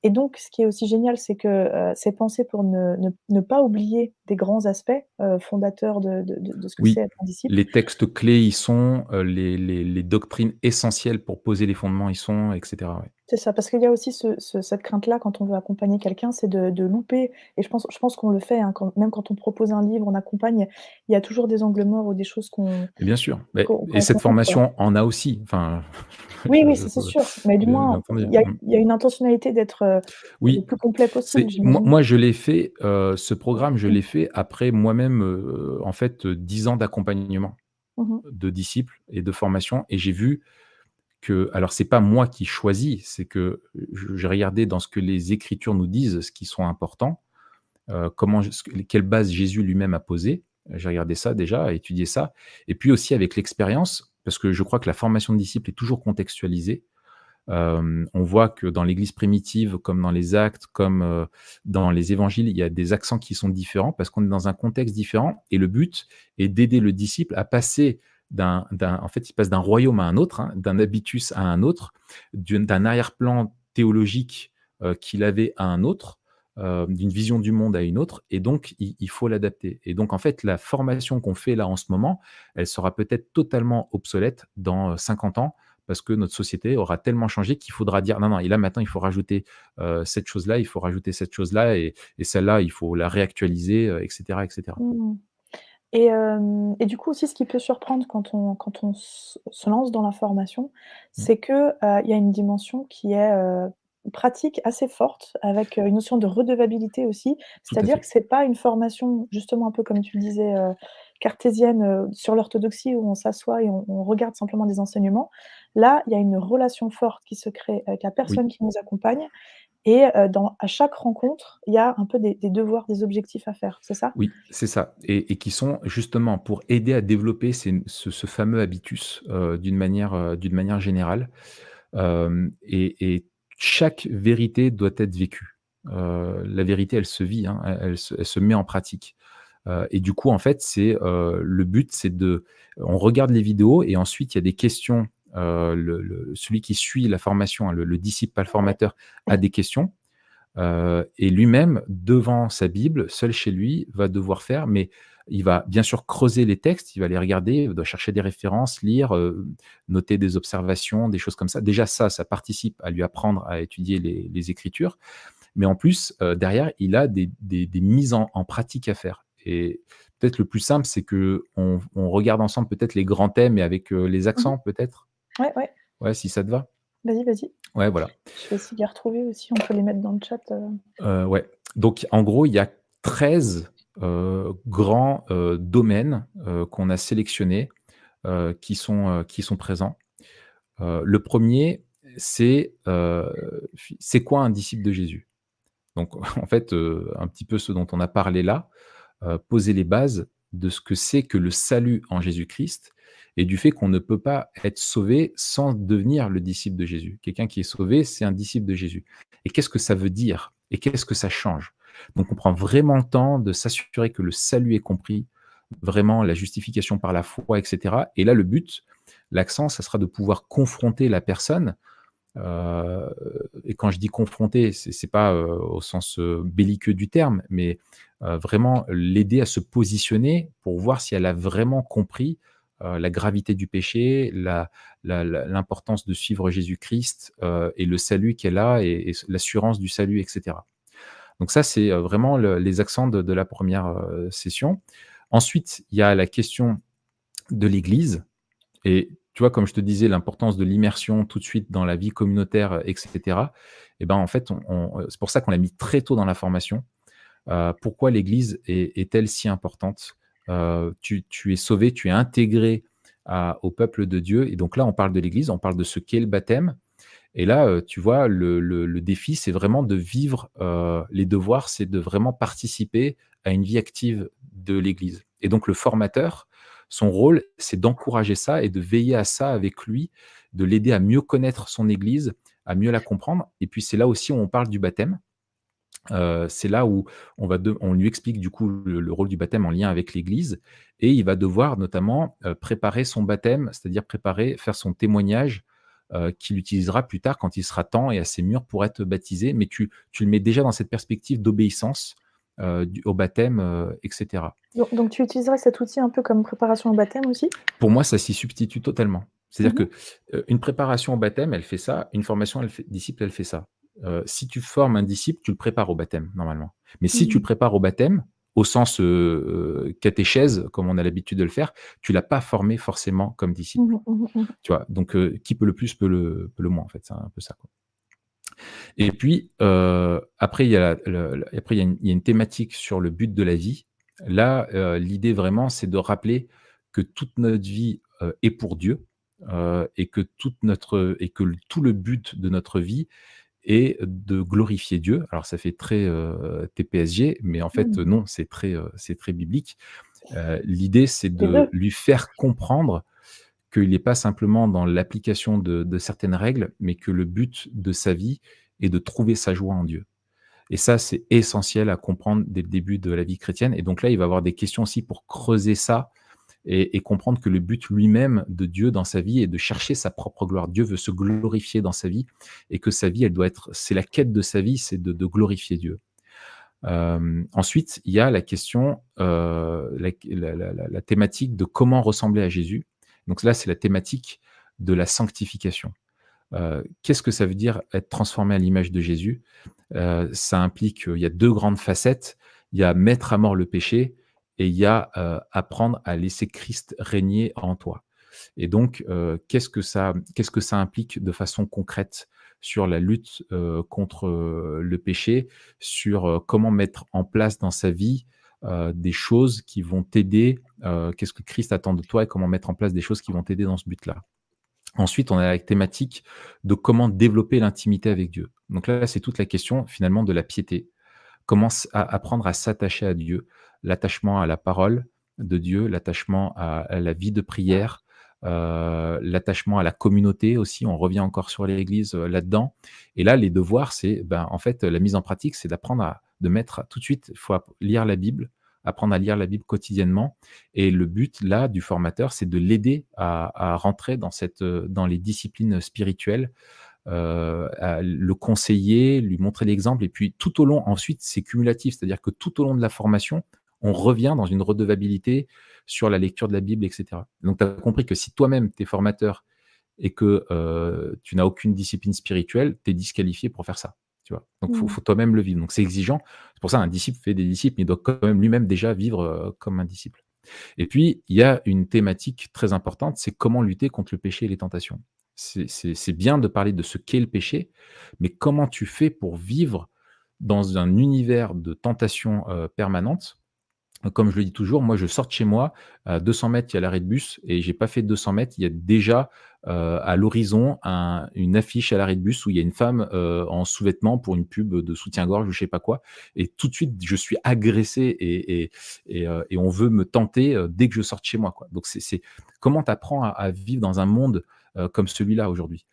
Et donc, ce qui est aussi génial, c'est que euh, c'est pensé pour ne, ne, pas oublier des grands aspects euh, fondateurs de, de, de, ce que c'est être un disciple. Les textes clés y sont, euh, les, les, les, doctrines essentielles pour poser les fondements y sont, etc. C'est ça, parce qu'il y a aussi ce, cette crainte-là quand on veut accompagner quelqu'un, c'est de, louper. Et je pense, je pense qu'on le fait, hein, quand, même quand on propose un livre, on accompagne, il y a toujours des angles morts ou des choses qu'on. Bien sûr. et cette formation en a aussi. Enfin, oui, oui, c'est sûr. Mais du moins, il y, y, a une intentionnalité d'être euh, le plus complet possible. Moi, je l'ai fait, euh, ce programme, je mmh. l'ai fait après moi-même, euh, en fait, dix ans d'accompagnement mmh de disciples et de formation. Et j'ai vu que, alors, c'est pas moi qui choisis, c'est que j'ai regardé dans ce que les Écritures nous disent, ce qui sont importants, comment, quelle base Jésus lui-même a posé. J'ai regardé ça déjà, étudié ça. Et puis aussi avec l'expérience, parce que je crois que la formation de disciples est toujours contextualisée. Euh, on voit que dans l'Église primitive, comme dans les actes, comme euh, dans les évangiles, il y a des accents qui sont différents parce qu'on est dans un contexte différent. Et le but est d'aider le disciple à passer d'un, en fait, il passe d'un royaume à un autre, hein, d'un habitus à un autre, d'un arrière-plan théologique euh, qu'il avait à un autre, d'une vision du monde à une autre, et donc il, faut l'adapter. Et donc en fait, la formation qu'on fait là en ce moment, elle sera peut-être totalement obsolète dans 50 ans parce que notre société aura tellement changé qu'il faudra dire non, non, et là maintenant il faut rajouter euh, cette chose-là, il faut rajouter cette chose-là, et, celle-là, il faut la réactualiser, etc. Euh, etc. Et, euh, et, du coup aussi, ce qui peut surprendre quand on, quand on se lance dans la formation, mmh. c'est qu'il il y a une dimension qui est pratique assez forte, avec une notion de redevabilité aussi. C'est-à-dire que c'est pas une formation, justement un peu comme tu le disais, cartésienne sur l'orthodoxie où on s'assoit et on, regarde simplement des enseignements. Là, il y a une relation forte qui se crée avec la personne qui nous accompagne. Et dans, à chaque rencontre, il y a un peu des, devoirs, des objectifs à faire, c'est ça? Oui, c'est ça. Et, qui sont justement pour aider à développer ce, fameux habitus d'une manière, d'une manière générale. et, chaque vérité doit être vécue. la vérité, elle se vit, hein, elle, se, met en pratique. Euh, et du coup, en fait, c'est euh, le but, c'est de, on regarde les vidéos et ensuite il y a des questions. Euh, le, celui qui suit la formation, hein, le, disciple, pas le formateur, a des questions. et lui-même, devant sa Bible, seul chez lui, va devoir faire, mais il va bien sûr creuser les textes, il va les regarder, il doit chercher des références, lire, noter des observations, des choses comme ça. Déjà, ça, ça participe à lui apprendre à étudier les, Écritures. Mais en plus, derrière, il a des, mises en, pratique à faire. Et peut-être le plus simple, c'est que on, regarde ensemble peut-être les grands thèmes et avec euh, les accents, mmh peut-être. Ouais, ouais. Ouais, si ça te va. Vas-y, vas-y. Ouais, voilà. Je vais essayer de les retrouver aussi. On peut les mettre dans le chat. Euh. Euh, ouais. Donc, en gros, il y a 13 grands domaines qu'on a sélectionnés qui, sont, qui sont présents. le premier, c'est c'est quoi un disciple de Jésus? Donc, en fait, un petit peu ce dont on a parlé là, poser les bases de ce que c'est que le salut en Jésus-Christ et du fait qu'on ne peut pas être sauvé sans devenir le disciple de Jésus. Quelqu'un qui est sauvé, c'est un disciple de Jésus. Et qu'est-ce que ça veut dire? Et qu'est-ce que ça change? Donc on prend vraiment le temps de s'assurer que le salut est compris, vraiment la justification par la foi, etc. Et là, le but, l'accent, ça sera de pouvoir confronter la personne. Euh, et quand je dis confronter, c'est, pas euh, au sens euh, belliqueux du terme, mais vraiment l'aider à se positionner pour voir si elle a vraiment compris la gravité du péché, l'importance de suivre Jésus-Christ et le salut qu'elle a et, l'assurance du salut, etc. Donc ça, c'est vraiment les accents de la première session. Ensuite, il y a la question de l'Église. Et tu vois, comme je te disais, l'importance de l'immersion tout de suite dans la vie communautaire, etc. Et ben en fait, c'est pour ça qu'on l'a mis très tôt dans la formation. Euh, pourquoi l'Église est-elle si importante? Euh, tu, es sauvé, tu es intégré au peuple de Dieu. Et donc là, on parle de l'Église, on parle de ce qu'est le baptême. Et là, euh, tu vois, le défi, c'est vraiment de vivre les devoirs, c'est de vraiment participer à une vie active de l'Église. Et donc le formateur, son rôle, c'est d'encourager ça et de veiller à ça avec lui, de l'aider à mieux connaître son Église, à mieux la comprendre. Et puis c'est là aussi où on parle du baptême. Euh, c'est là où on, va on lui explique du coup le, rôle du baptême en lien avec l'Église et il va devoir notamment euh, préparer son baptême, c'est-à-dire préparer, faire son témoignage euh, qu'il utilisera plus tard quand il sera temps et assez mûr pour être baptisé. Mais tu, tu le mets déjà dans cette perspective d'obéissance euh, au baptême, euh, etc. Donc, tu utiliserais cet outil un peu comme préparation au baptême aussi? Pour moi, ça s'y substitue totalement. C'est-à-dire qu'une que euh, une préparation au baptême, elle fait ça, une formation, elle fait, disciple, elle fait ça. Si tu formes un disciple, tu le prépares au baptême, normalement. Mais si tu le mmh prépares au baptême, au sens catéchèse, comme on a l'habitude de le faire, tu l'as pas formé forcément comme disciple. Mmh tu vois, donc qui peut le plus peut le, peut le moins, en fait, c'est un peu ça. Quoi. Et puis, euh, après, il y, a après il, y a une, thématique sur le but de la vie. Là, euh, l'idée vraiment, c'est de rappeler que toute notre vie euh, est pour Dieu et que toute notre et que tout le but de notre vie est de glorifier Dieu. Alors, ça fait très TPSG, mais en fait, mmh. non, c'est très, c'est très biblique. l'idée, c'est de lui faire comprendre qu'il n'est pas simplement dans l'application de, certaines règles, mais que le but de sa vie est de trouver sa joie en Dieu. Et ça, c'est essentiel à comprendre dès le début de la vie chrétienne. Et donc là, il va y avoir des questions aussi pour creuser ça et, comprendre que le but lui-même de Dieu dans sa vie est de chercher sa propre gloire. Dieu veut se glorifier dans sa vie et que sa vie, elle doit être, c'est la quête de sa vie, c'est de, glorifier Dieu. Euh, ensuite, il y a la question, euh, la, thématique de comment ressembler à Jésus. Donc là, c'est la thématique de la sanctification. Euh, qu'est-ce que ça veut dire être transformé à l'image de Jésus? Ça implique, il y a deux grandes facettes. Il y a mettre à mort le péché et il y a apprendre à laisser Christ régner en toi. Et donc, qu'est-ce que ça, implique de façon concrète sur la lutte contre le péché, sur comment mettre en place dans sa vie des choses qui vont t'aider, qu'est-ce que Christ attend de toi et comment mettre en place des choses qui vont t'aider dans ce but-là? Ensuite, on a la thématique de comment développer l'intimité avec Dieu. Donc là, c'est toute la question finalement de la piété. Comment apprendre à s'attacher à Dieu, l'attachement à la parole de Dieu, l'attachement à, la vie de prière, euh, l'attachement à la communauté aussi. On revient encore sur l'Église là-dedans. Et là, les devoirs, c'est ben, en fait la mise en pratique, c'est d'apprendre à, de mettre tout de suite, il faut lire la Bible, apprendre à lire la Bible quotidiennement. Et le but là du formateur, c'est de l'aider à, rentrer dans, cette, dans les disciplines spirituelles, euh, à le conseiller, lui montrer l'exemple. Et puis tout au long, ensuite, c'est cumulatif, c'est-à-dire que tout au long de la formation, on revient dans une redevabilité sur la lecture de la Bible, etc. Donc tu as compris que si toi-même, tu es formateur et que euh, tu n'as aucune discipline spirituelle, tu es disqualifié pour faire ça. Donc, il mmh. faut, toi-même le vivre. Donc, c'est exigeant. C'est pour ça un disciple fait des disciples, mais il doit quand même lui-même déjà vivre euh, comme un disciple. Et puis, il y a une thématique très importante, c'est comment lutter contre le péché et les tentations. C'est bien de parler de ce qu'est le péché, mais comment tu fais pour vivre dans un univers de tentation euh, permanente comme je le dis toujours, moi je sors de chez moi, à 200 mètres, il y a l'arrêt de bus, et j'ai pas fait 200 mètres, il y a déjà euh, à l'horizon une affiche à l'arrêt de bus où il y a une femme euh, en sous-vêtements pour une pub de soutien-gorge ou je sais pas quoi, et tout de suite je suis agressé et, euh, on veut me tenter dès que je sors de chez moi. Donc c'est comment tu apprends à, à, vivre dans un monde comme celui-là aujourd'hui?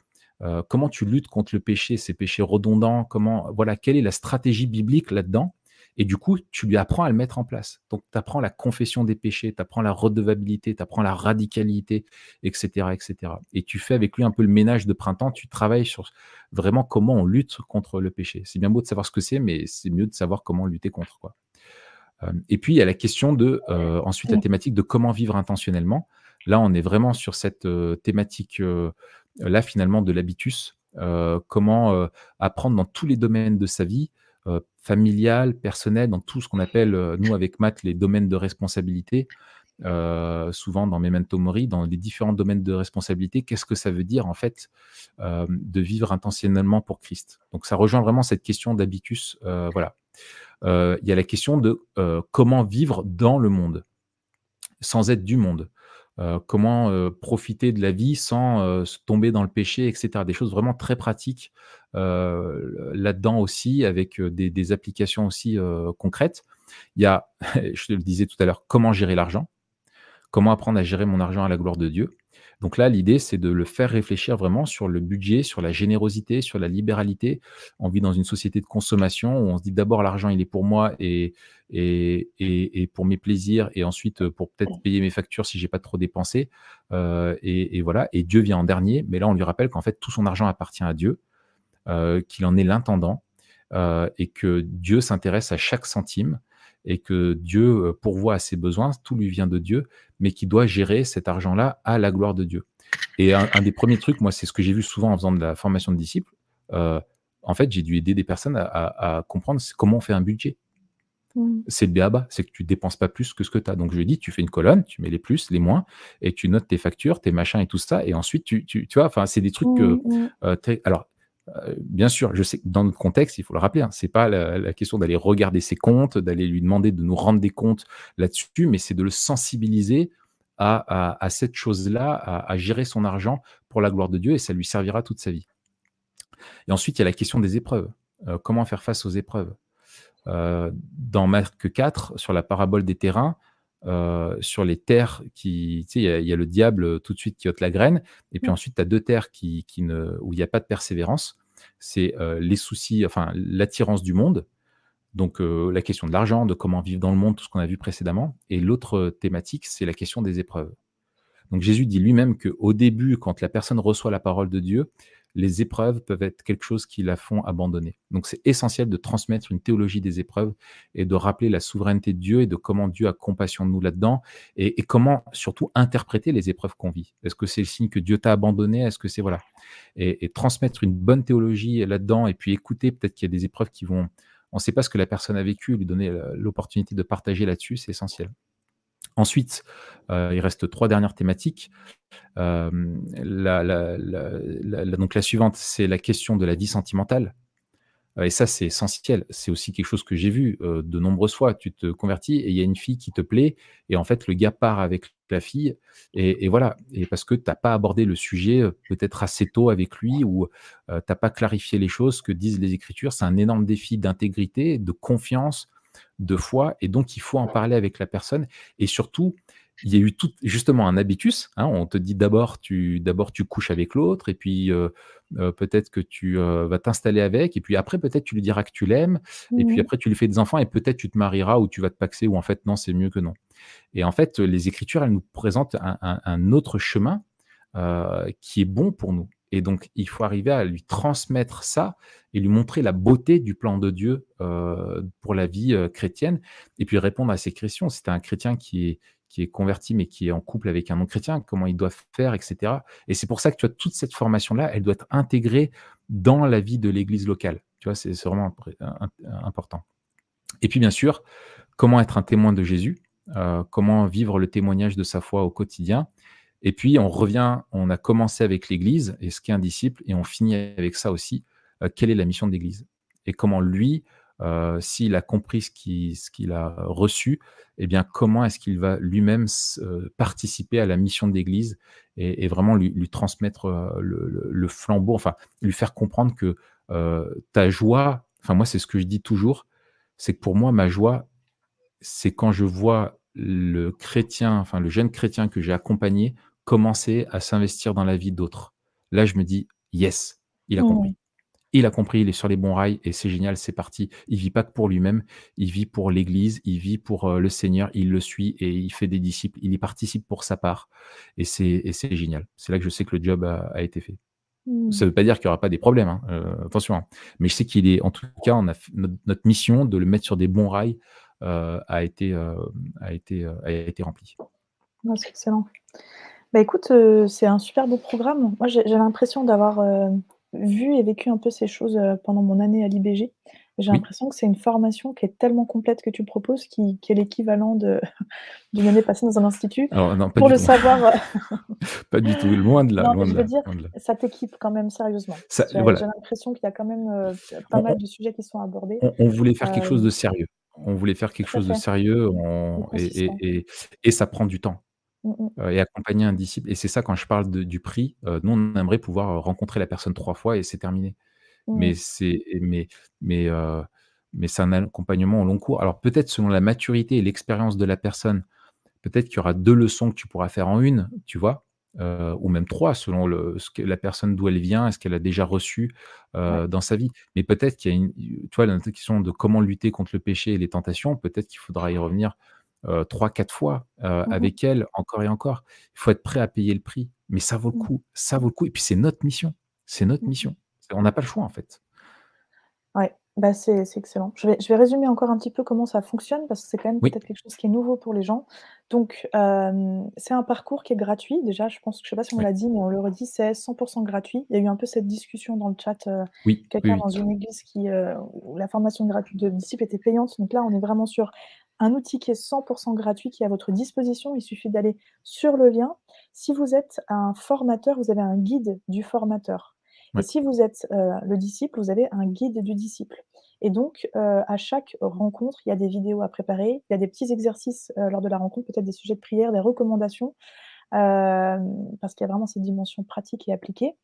Comment tu luttes contre le péché, ces péchés redondants? Comment voilà, quelle est la stratégie biblique là-dedans? Et du coup, tu lui apprends à le mettre en place. Donc, tu apprends la confession des péchés, tu apprends la redevabilité, tu apprends la radicalité, etc., etc. Et tu fais avec lui un peu le ménage de printemps, tu travailles sur vraiment comment on lutte contre le péché. C'est bien beau de savoir ce que c'est, mais c'est mieux de savoir comment lutter contre. Quoi. Euh, et puis, il y a la question de, euh, ensuite, la thématique de comment vivre intentionnellement. Là, on est vraiment sur cette euh, thématique-là, finalement, de l'habitus. comment apprendre dans tous les domaines de sa vie, euh, familial, personnel, dans tout ce qu'on appelle, euh, nous avec Matt, les domaines de responsabilité. Euh, souvent dans Memento Mori, dans les différents domaines de responsabilité, qu'est-ce que ça veut dire en fait de vivre intentionnellement pour Christ? Donc ça rejoint vraiment cette question d'habitus. voilà. Il y a la question de comment vivre dans le monde, sans être du monde. Euh, comment euh, profiter de la vie sans euh, tomber dans le péché, etc. Des choses vraiment très pratiques là-dedans aussi, avec des, applications aussi concrètes. Il y a, je te le disais tout à l'heure, comment gérer l'argent, comment apprendre à gérer mon argent à la gloire de Dieu. Donc là, l'idée, c'est de le faire réfléchir vraiment sur le budget, sur la générosité, sur la libéralité. On vit dans une société de consommation où on se dit d'abord l'argent, il est pour moi et, pour mes plaisirs, et ensuite pour peut-être payer mes factures si j'ai pas trop dépensé. Euh, et, voilà, et Dieu vient en dernier. Mais là, on lui rappelle qu'en fait, tout son argent appartient à Dieu, euh, qu'il en est l'intendant, euh, et que Dieu s'intéresse à chaque centime et que Dieu pourvoit à ses besoins, tout lui vient de Dieu, mais qui doit gérer cet argent-là à la gloire de Dieu. Et un, des premiers trucs, moi, c'est ce que j'ai vu souvent en faisant de la formation de disciples. en fait, j'ai dû aider des personnes à, comprendre comment on fait un budget. Mmh. C'est le béaba, c'est que tu dépenses pas plus que ce que tu as. Donc je dis, tu fais une colonne, tu mets les plus, les moins, et tu notes tes factures, tes machins et tout ça, et ensuite tu, tu, tu vois, enfin c'est des trucs que, mmh, mmh. alors euh, bien sûr, je sais que dans notre contexte, il faut le rappeler, hein, c'est pas la, question d'aller regarder ses comptes, d'aller lui demander de nous rendre des comptes là-dessus, mais c'est de le sensibiliser à, cette chose-là, à, gérer son argent pour la gloire de Dieu, et ça lui servira toute sa vie. Et ensuite, il y a la question des épreuves. Euh, comment faire face aux épreuves? Euh, Dans Marc 4, sur la parabole des terrains, sur les terres qui, tu sais, il y, a le diable tout de suite qui ôte la graine, et puis ensuite tu as deux terres qui, ne, où il n'y a pas de persévérance. C'est les soucis, enfin l'attirance du monde, donc la question de l'argent, de comment vivre dans le monde, tout ce qu'on a vu précédemment. Et l'autre thématique, c'est la question des épreuves. Donc Jésus dit lui-même qu'au début, quand la personne reçoit la parole de Dieu, les épreuves peuvent être quelque chose qui la font abandonner. Donc c'est essentiel de transmettre une théologie des épreuves et de rappeler la souveraineté de Dieu et de comment Dieu a compassion de nous là-dedans et, comment surtout interpréter les épreuves qu'on vit. Est-ce que c'est le signe que Dieu t'a abandonné? Est-ce que c'est voilà et, transmettre une bonne théologie là-dedans et puis écouter peut-être qu'il y a des épreuves qui vont on ne sait pas ce que la personne a vécu, lui donner l'opportunité de partager là-dessus, c'est essentiel. Ensuite, euh, il reste trois dernières thématiques. Euh, la, donc la suivante, c'est la question de la vie sentimentale. Euh, et ça, c'est essentiel. C'est aussi quelque chose que j'ai vu de nombreuses fois. Tu te convertis et il y a une fille qui te plaît, et en fait, le gars part avec la fille, et, voilà. Et parce que tu n'as pas abordé le sujet peut-être assez tôt avec lui, ou tu n'as pas clarifié les choses que disent les Écritures. C'est un énorme défi d'intégrité, de confiance, de foi, et donc il faut en parler avec la personne. Et surtout, il y a eu tout, justement un habitus. Hein, on te dit d'abord tu d'abord tu couches avec l'autre, et puis euh, euh, peut-être que tu euh, vas t'installer avec, et puis après peut-être tu lui diras que tu l'aimes, et puis mmh après tu lui fais des enfants, et peut-être tu te marieras ou tu vas te paxer, ou en fait non c'est mieux que non. Et en fait les Écritures elles nous présentent un autre chemin qui est bon pour nous. Et donc, il faut arriver à lui transmettre ça et lui montrer la beauté du plan de Dieu euh, pour la vie euh, chrétienne et puis répondre à ces questions. C'est un chrétien qui est, converti mais qui est en couple avec un non-chrétien, comment il doit faire, etc. Et c'est pour ça que tu as toute cette formation-là, elle doit être intégrée dans la vie de l'Église locale. Tu vois, c'est vraiment important. Et puis, bien sûr, comment être un témoin de Jésus, euh, comment vivre le témoignage de sa foi au quotidien. Et puis, on revient, on a commencé avec l'Église et ce qu'est un disciple, et on finit avec ça aussi. Euh, quelle est la mission de l'Église Et comment lui s'il a compris ce qu'il a reçu, eh bien, comment est-ce qu'il va lui-même participer à la mission d'Église et, vraiment lui, transmettre le, flambeau, enfin, lui faire comprendre que ta joie, enfin, moi, c'est ce que je dis toujours, c'est que pour moi, ma joie, c'est quand je vois le chrétien, enfin, le jeune chrétien que j'ai accompagné commencer à s'investir dans la vie d'autres. Là, je me dis, yes, il a mmh. compris. Il a compris, il est sur les bons rails et c'est génial, c'est parti. Il vit pas que pour lui-même, il vit pour l'Église, il vit pour euh, le Seigneur, il le suit et il fait des disciples, il y participe pour sa part et c'est génial. C'est là que je sais que le job a, été fait. Mmh. Ça ne veut pas dire qu'il n'y aura pas des problèmes, hein, euh, attention. Hein. Mais je sais qu'il est, en tout cas, on a notre, mission de le mettre sur des bons rails euh, a été, a été, a été remplie. c'est excellent. Bah écoute, c'est un super beau programme. Moi, j'ai l'impression d'avoir vu et vécu un peu ces choses, euh, pendant mon année à l'IBG. J'ai l'impression que c'est une formation qui est tellement complète que tu proposes, qui qui est l'équivalent de d'une année passée dans un institut. Pour le savoir, euh, Pas du tout, loin de là, Non, je veux dire, ça t'équipe quand même sérieusement. J'ai l'impression qu'il y a quand même, euh, pas mal de sujets qui sont abordés. on voulait faire quelque chose de sérieux. On voulait faire quelque chose de sérieux, et et ça prend du temps. Mmh, mmh. et accompagner un disciple et c'est ça quand je parle du prix, nous on aimerait pouvoir, rencontrer la personne trois fois et c'est terminé. Mais mmh. c'est mais mais mais c'est un accompagnement au long cours. Alors peut-être selon la maturité et l'expérience de la personne, peut-être qu'il y aura deux leçons que tu pourras faire en une, tu vois? ou même trois selon le ce que la personne d'où elle vient, est-ce qu'elle a déjà reçu, dans sa vie. Mais peut-être qu'il y a une tu vois la question de comment lutter contre le péché et les tentations, peut-être qu'il faudra y revenir trois, quatre fois mmh avec elle, encore et encore. Il faut être prêt à payer le prix, mais ça vaut le mmh. coup, ça vaut le coup. Et puis c'est notre mission, c'est notre mmh mission. On n'a pas le choix en fait. Ouais, bah c'est excellent. Je vais, je vais résumer encore un petit peu comment ça fonctionne parce que c'est quand même peut-être quelque chose qui est nouveau pour les gens. Donc, c'est un parcours qui est gratuit. Déjà, je pense, je sais pas si on l'a dit, mais on le redit, c'est 100% gratuit. Il y a eu un peu cette discussion dans le chat. oui, quelqu'un dans une église qui, où la formation gratuite de disciples était payante. Donc là, on est vraiment sur un outil qui est 100% gratuit, qui est à votre disposition. Il suffit d'aller sur le lien. Si vous êtes un formateur, vous avez un guide du formateur. Et si vous êtes euh, le disciple, vous avez un guide du disciple. Et donc, euh, à chaque rencontre, il y a des vidéos à préparer, il y a des petits exercices euh, lors de la rencontre, peut-être des sujets de prière, des recommandations, parce qu'il y a vraiment cette dimension pratique et appliquée.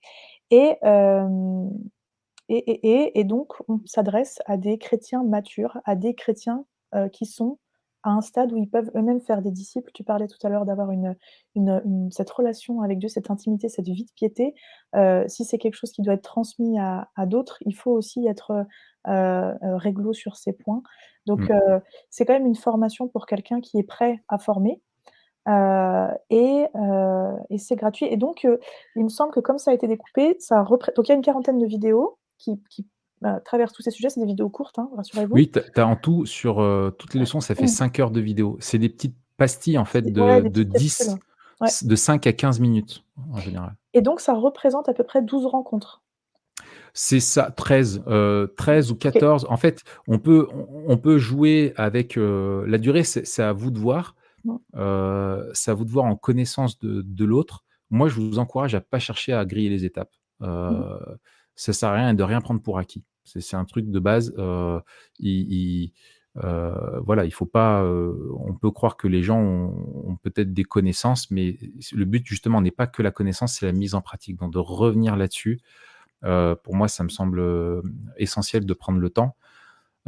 Et, et, et, et donc, on s'adresse à des chrétiens matures, à des chrétiens qui sont à un stade où ils peuvent eux-mêmes faire des disciples. Tu parlais tout à l'heure d'avoir une, une, cette relation avec Dieu, cette intimité, cette vie de piété. Euh, si c'est quelque chose qui doit être transmis à, à d'autres, il faut aussi être euh, euh réglo sur ces points. Donc, mmh. euh, c'est quand même une formation pour quelqu'un qui est prêt à former. Et, et c'est gratuit. Et donc, il me semble que comme ça a été découpé, ça donc il y a une quarantaine de vidéos qui, qui bah, travers tous ces sujets, c'est des vidéos courtes, hein, rassurez-vous. Oui, tu as en tout, sur euh, toutes les leçons, ça fait 5 heures de vidéo. C'est des petites pastilles, en fait, de, de 10, de 5 à 15 minutes, en général. Et donc, ça représente à peu près 12 rencontres. C'est ça, 13, 13 euh, ou 14. En fait, on peut, on, peut jouer avec euh, la durée, c'est à vous de voir. c'est à vous de voir en connaissance de, de l'autre. Moi, je vous encourage à ne pas chercher à griller les étapes. Mmh. Ça sert à rien de rien prendre pour acquis. C'est un truc de base. Euh, il, euh, il faut pas. Euh, on peut croire que les gens ont, peut-être des connaissances, mais le but justement n'est pas que la connaissance, c'est la mise en pratique. Donc de revenir là-dessus, pour moi, ça me semble essentiel de prendre le temps.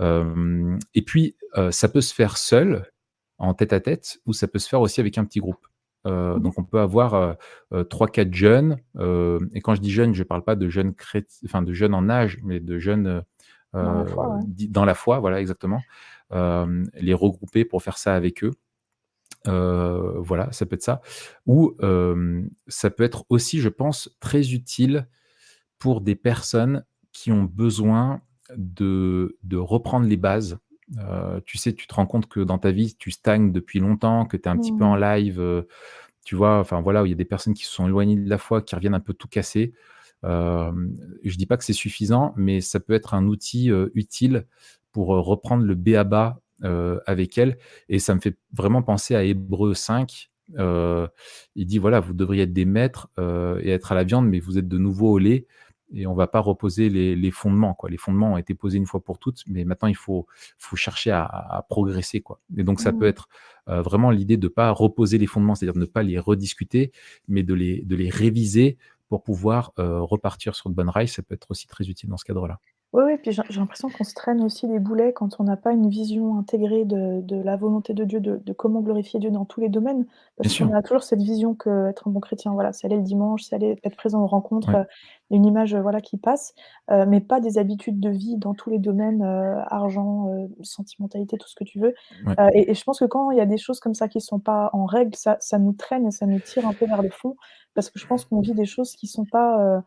et puis, ça peut se faire seul, en tête à tête, ou ça peut se faire aussi avec un petit groupe. Euh, donc on peut avoir euh, euh, trois, quatre jeunes. et quand je dis jeunes, je ne parle pas de jeunes enfin de jeunes en âge, mais de jeunes dans la foi, voilà exactement. les regrouper pour faire ça avec eux. voilà, ça peut être ça. Ou ça peut être aussi, je pense, très utile pour des personnes qui ont besoin de, de reprendre les bases euh, tu sais, tu te rends compte que dans ta vie, tu stagnes depuis longtemps, que tu es un petit peu en mmh. live, euh, tu vois, enfin voilà, il y a des personnes qui se sont éloignées de la foi, qui reviennent un peu tout casser. Euh, je dis pas que c'est suffisant, mais ça peut être un outil utile pour reprendre le B à bas avec elle. Et ça me fait vraiment penser à Hébreu 5. il dit voilà, vous devriez être des maîtres et être à la viande, mais vous êtes de nouveau au lait. Et on va pas reposer les, fondements. Quoi. Les fondements ont été posés une fois pour toutes, mais maintenant il faut, faut chercher à, progresser. Quoi. Et donc ça peut mmh. être euh, vraiment l'idée de ne pas reposer les fondements, c'est-à-dire de ne pas les rediscuter, mais de les, de les réviser pour pouvoir euh, repartir sur de bonnes rails. Ça peut être aussi très utile dans ce cadre-là. Oui, oui, puis j'ai l'impression qu'on se traîne aussi des boulets quand on n'a pas une vision intégrée de de la volonté de Dieu, de de comment glorifier Dieu dans tous les domaines. Parce qu'on a toujours cette vision qu'être un bon chrétien, voilà, c'est aller le dimanche, c'est aller être présent aux rencontres, euh, une image, euh, voilà, qui passe, euh, mais pas des habitudes de vie dans tous les domaines, argent, sentimentalité, tout ce que tu veux. et je pense que quand il y a des choses comme ça qui sont pas en règle, ça ça nous traîne et ça nous tire un peu vers le fond, parce que je pense qu'on vit des choses qui sont pas, euh,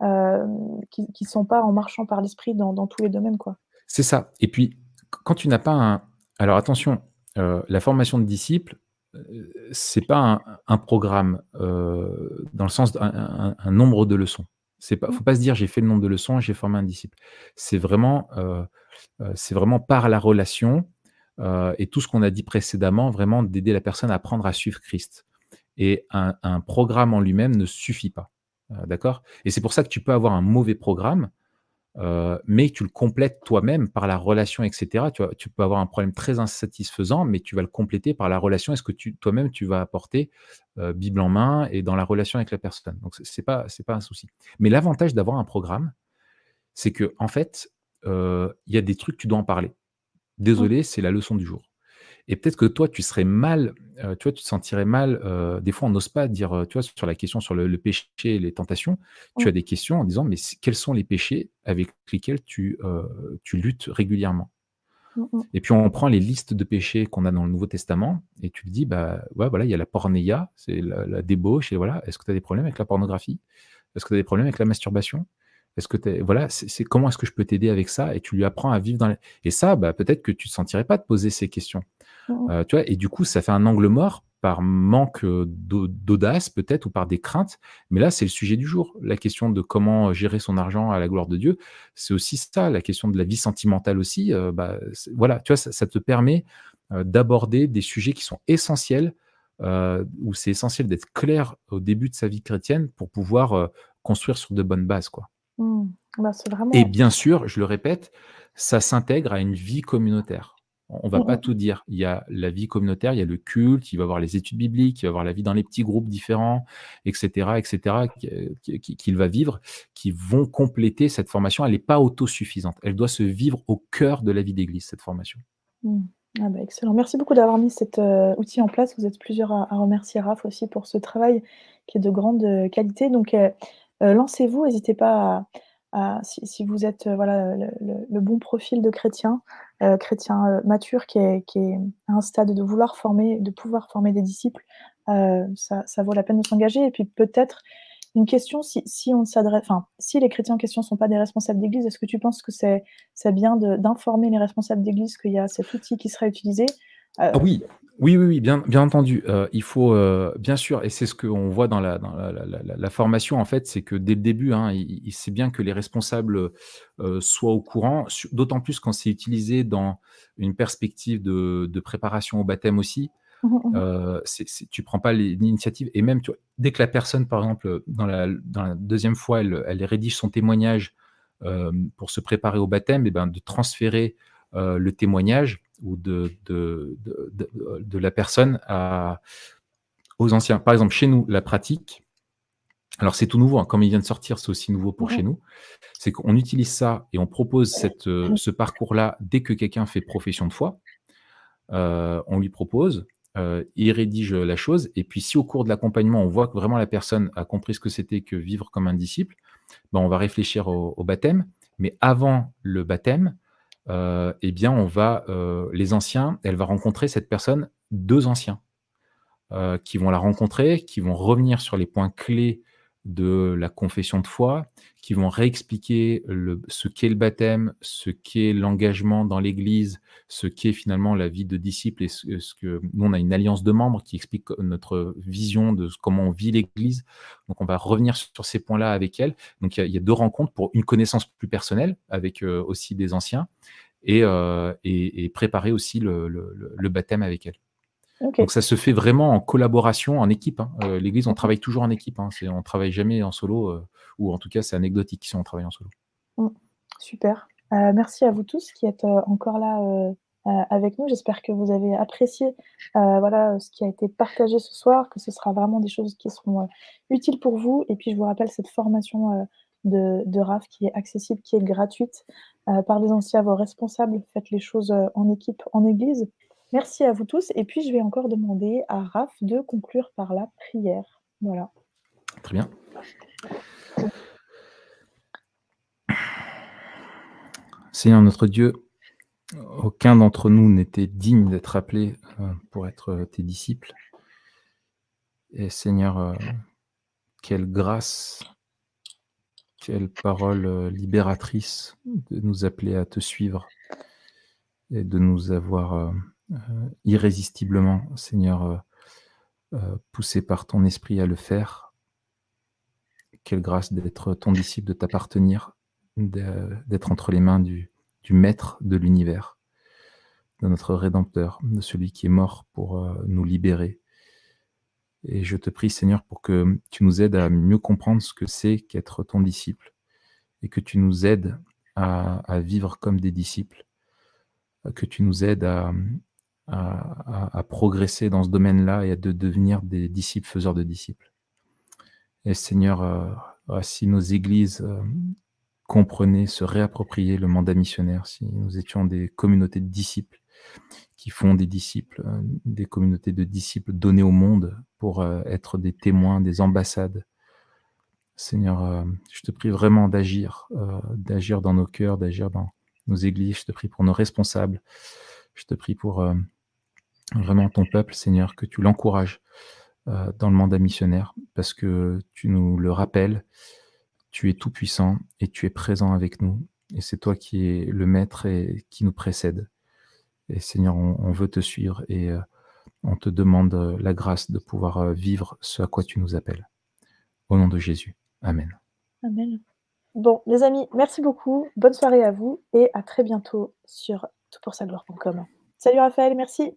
qui ne sont pas en marchant par l'esprit dans, dans, tous les domaines. quoi. C'est ça. Et puis, quand tu n'as pas un... Alors attention, euh, la formation de disciples, euh, c'est pas un, programme dans le sens d'un un, nombre de leçons. Il ne faut pas se dire j'ai fait le nombre de leçons, j'ai formé un disciple. C'est vraiment, c'est vraiment par la relation et tout ce qu'on a dit précédemment, vraiment d'aider la personne à apprendre à suivre Christ. Et un programme en lui-même ne suffit pas. Euh, d'accord? Et c'est pour ça que tu peux avoir un mauvais programme, euh, mais tu le complètes toi-même par la relation, etc. Tu, vois, tu peux avoir un problème très insatisfaisant, mais tu vas le compléter par la relation. Est-ce que toi-même tu vas apporter euh, Bible en main et dans la relation avec la personne Donc pas c'est pas un souci. Mais l'avantage d'avoir un programme, c'est que en fait, il y a des trucs tu dois en parler. Désolé, c'est la leçon du jour. Et peut-être que toi, tu serais mal, euh, tu vois, tu te sentirais mal. Euh, des fois, on n'ose pas dire, euh, tu vois, sur la question sur le, péché et les tentations, tu as des questions en disant, mais quels sont les péchés avec lesquels tu, tu luttes régulièrement? Mmh, mmh. Et puis, on prend les listes de péchés qu'on a dans le Nouveau Testament et tu te dis, bah, ouais, voilà, il y a la pornéia, c'est la, débauche, et voilà, est-ce que tu as des problèmes avec la pornographie? Est-ce que tu as des problèmes avec la masturbation? Est-ce que voilà, c'est comment est-ce que je peux t'aider avec ça? Et tu lui apprends à vivre dans et ça, bah, peut-être que tu te sentirais pas de poser ces questions. Mmh euh, tu vois, et du coup, ça fait un angle mort par manque d'audace peut-être ou par des craintes. Mais là, c'est le sujet du jour. La question de comment gérer son argent à la gloire de Dieu, c'est aussi ça. La question de la vie sentimentale aussi. Euh, bah, voilà, tu vois, ça, te permet euh, d'aborder des sujets qui sont essentiels, où c'est essentiel d'être clair au début de sa vie chrétienne pour pouvoir construire sur de bonnes bases, quoi. Mmh. Bah, et bien sûr, je le répète, ça s'intègre à une vie communautaire. On va pas tout dire. Il y a la vie communautaire, il y a le culte, il va y avoir les études bibliques, il va y avoir la vie dans les petits groupes différents, etc., etc., qu'il va vivre, qui vont compléter cette formation. Elle n'est pas autosuffisante. Elle doit se vivre au cœur de la vie d'église, cette formation. Mmh. Ah bah, excellent. Merci beaucoup d'avoir mis cet euh, outil en place. Vous êtes plusieurs à, remercier Raph aussi pour ce travail qui est de grande euh, qualité. Donc, euh, lancez-vous, n'hésitez pas à, si, vous êtes voilà, le, bon profil de chrétien, euh, chrétien euh, mature qui est, à un stade de vouloir former, de pouvoir former des disciples, euh, ça, vaut la peine de s'engager. Et puis peut-être une question, si, si on s'adresse, enfin, si les chrétiens en question ne sont pas des responsables d'église, est-ce que tu penses que c'est bien d'informer les responsables d'église qu'il y a cet outil qui sera utilisé? Ah oui, oui, oui, oui, bien, bien entendu. Euh, il faut, euh, bien sûr, et c'est ce qu'on voit dans la, dans la, la, la, formation, en fait, c'est que dès le début, hein, il, c'est bien que les responsables euh, soient au courant, d'autant plus quand c'est utilisé dans une perspective de, de préparation au baptême aussi. Mmh, mmh, mmh. Tu prends pas l'initiative, et même tu vois, dès que la personne, par exemple, dans la, dans deuxième fois, elle, elle rédige son témoignage pour se préparer au baptême, et ben, de transférer le témoignage ou de, de, de, la personne à, aux anciens. Par exemple, chez nous, la pratique, alors c'est tout nouveau, hein, comme il vient de sortir, c'est aussi nouveau pour chez nous, c'est qu'on utilise ça et on propose cette, euh, ce parcours-là dès que quelqu'un fait profession de foi. Euh, on lui propose, euh, il rédige la chose, et puis si au cours de l'accompagnement, on voit que vraiment la personne a compris ce que c'était que vivre comme un disciple, ben on va réfléchir au, au baptême, mais avant le baptême, euh, eh bien, on va, euh, les anciens, elle va rencontrer cette personne, deux anciens, euh, qui vont la rencontrer, qui vont revenir sur les points clés de la confession de foi, qui vont réexpliquer ce qu'est le baptême, ce qu'est l'engagement dans l'Église, ce qu'est finalement la vie de disciple et ce, que nous on a une alliance de membres qui explique notre vision de comment on vit l'Église. Donc on va revenir sur ces points-là avec elle. Donc il y, a, deux rencontres pour une connaissance plus personnelle avec euh, aussi des anciens et, euh, et, préparer aussi le, le, baptême avec elle. Donc ça se fait vraiment en collaboration, en équipe. Hein. L'Église, on travaille toujours en équipe. Hein. On ne travaille jamais en solo, ou en tout cas, c'est anecdotique si on travaille en solo. Mmh. Super. merci à vous tous qui êtes encore là avec nous. J'espère que vous avez apprécié voilà, ce qui a été partagé ce soir, que ce sera vraiment des choses qui seront utiles pour vous. Et puis, je vous rappelle cette formation de, de, RAF qui est accessible, qui est gratuite. Parlez-en aussi à vos responsables. Faites les choses en équipe, en église. Merci à vous tous. Et puis, je vais encore demander à Raph de conclure par la prière. Voilà. Très bien. Seigneur notre Dieu, aucun d'entre nous n'était digne d'être appelé euh, pour être euh, tes disciples. Et Seigneur, euh, quelle grâce, quelle parole libératrice de nous appeler à te suivre et de nous avoir irrésistiblement, Seigneur, poussé par ton esprit à le faire. Quelle grâce d'être ton disciple, de t'appartenir, d'être entre les mains du, maître de l'univers, de notre rédempteur, de celui qui est mort pour euh, nous libérer. Et je te prie, Seigneur, pour que tu nous aides à mieux comprendre ce que c'est qu'être ton disciple et que tu nous aides à, vivre comme des disciples, que tu nous aides à, à, progresser dans ce domaine-là et à de devenir des disciples faiseurs de disciples. Et Seigneur, euh, si nos églises euh, comprenaient, se réapproprier le mandat missionnaire, si nous étions des communautés de disciples qui font des disciples, euh, des communautés de disciples donnés au monde pour euh, être des témoins, des ambassades. Seigneur, euh, je te prie vraiment d'agir, d'agir dans nos cœurs, d'agir dans nos églises. Je te prie pour nos responsables. Je te prie pour vraiment ton peuple, Seigneur, que tu l'encourages dans le mandat missionnaire, parce que tu nous le rappelles, tu es tout puissant et tu es présent avec nous. Et c'est toi qui es le maître et qui nous précède. Et Seigneur, on, veut te suivre et euh, on te demande euh, la grâce de pouvoir euh, vivre ce à quoi tu nous appelles. Au nom de Jésus. Amen. Amen. Bon, les amis, merci beaucoup. Bonne soirée à vous et à très bientôt sur toutpoursagloire.com. Salut Raphaël, merci.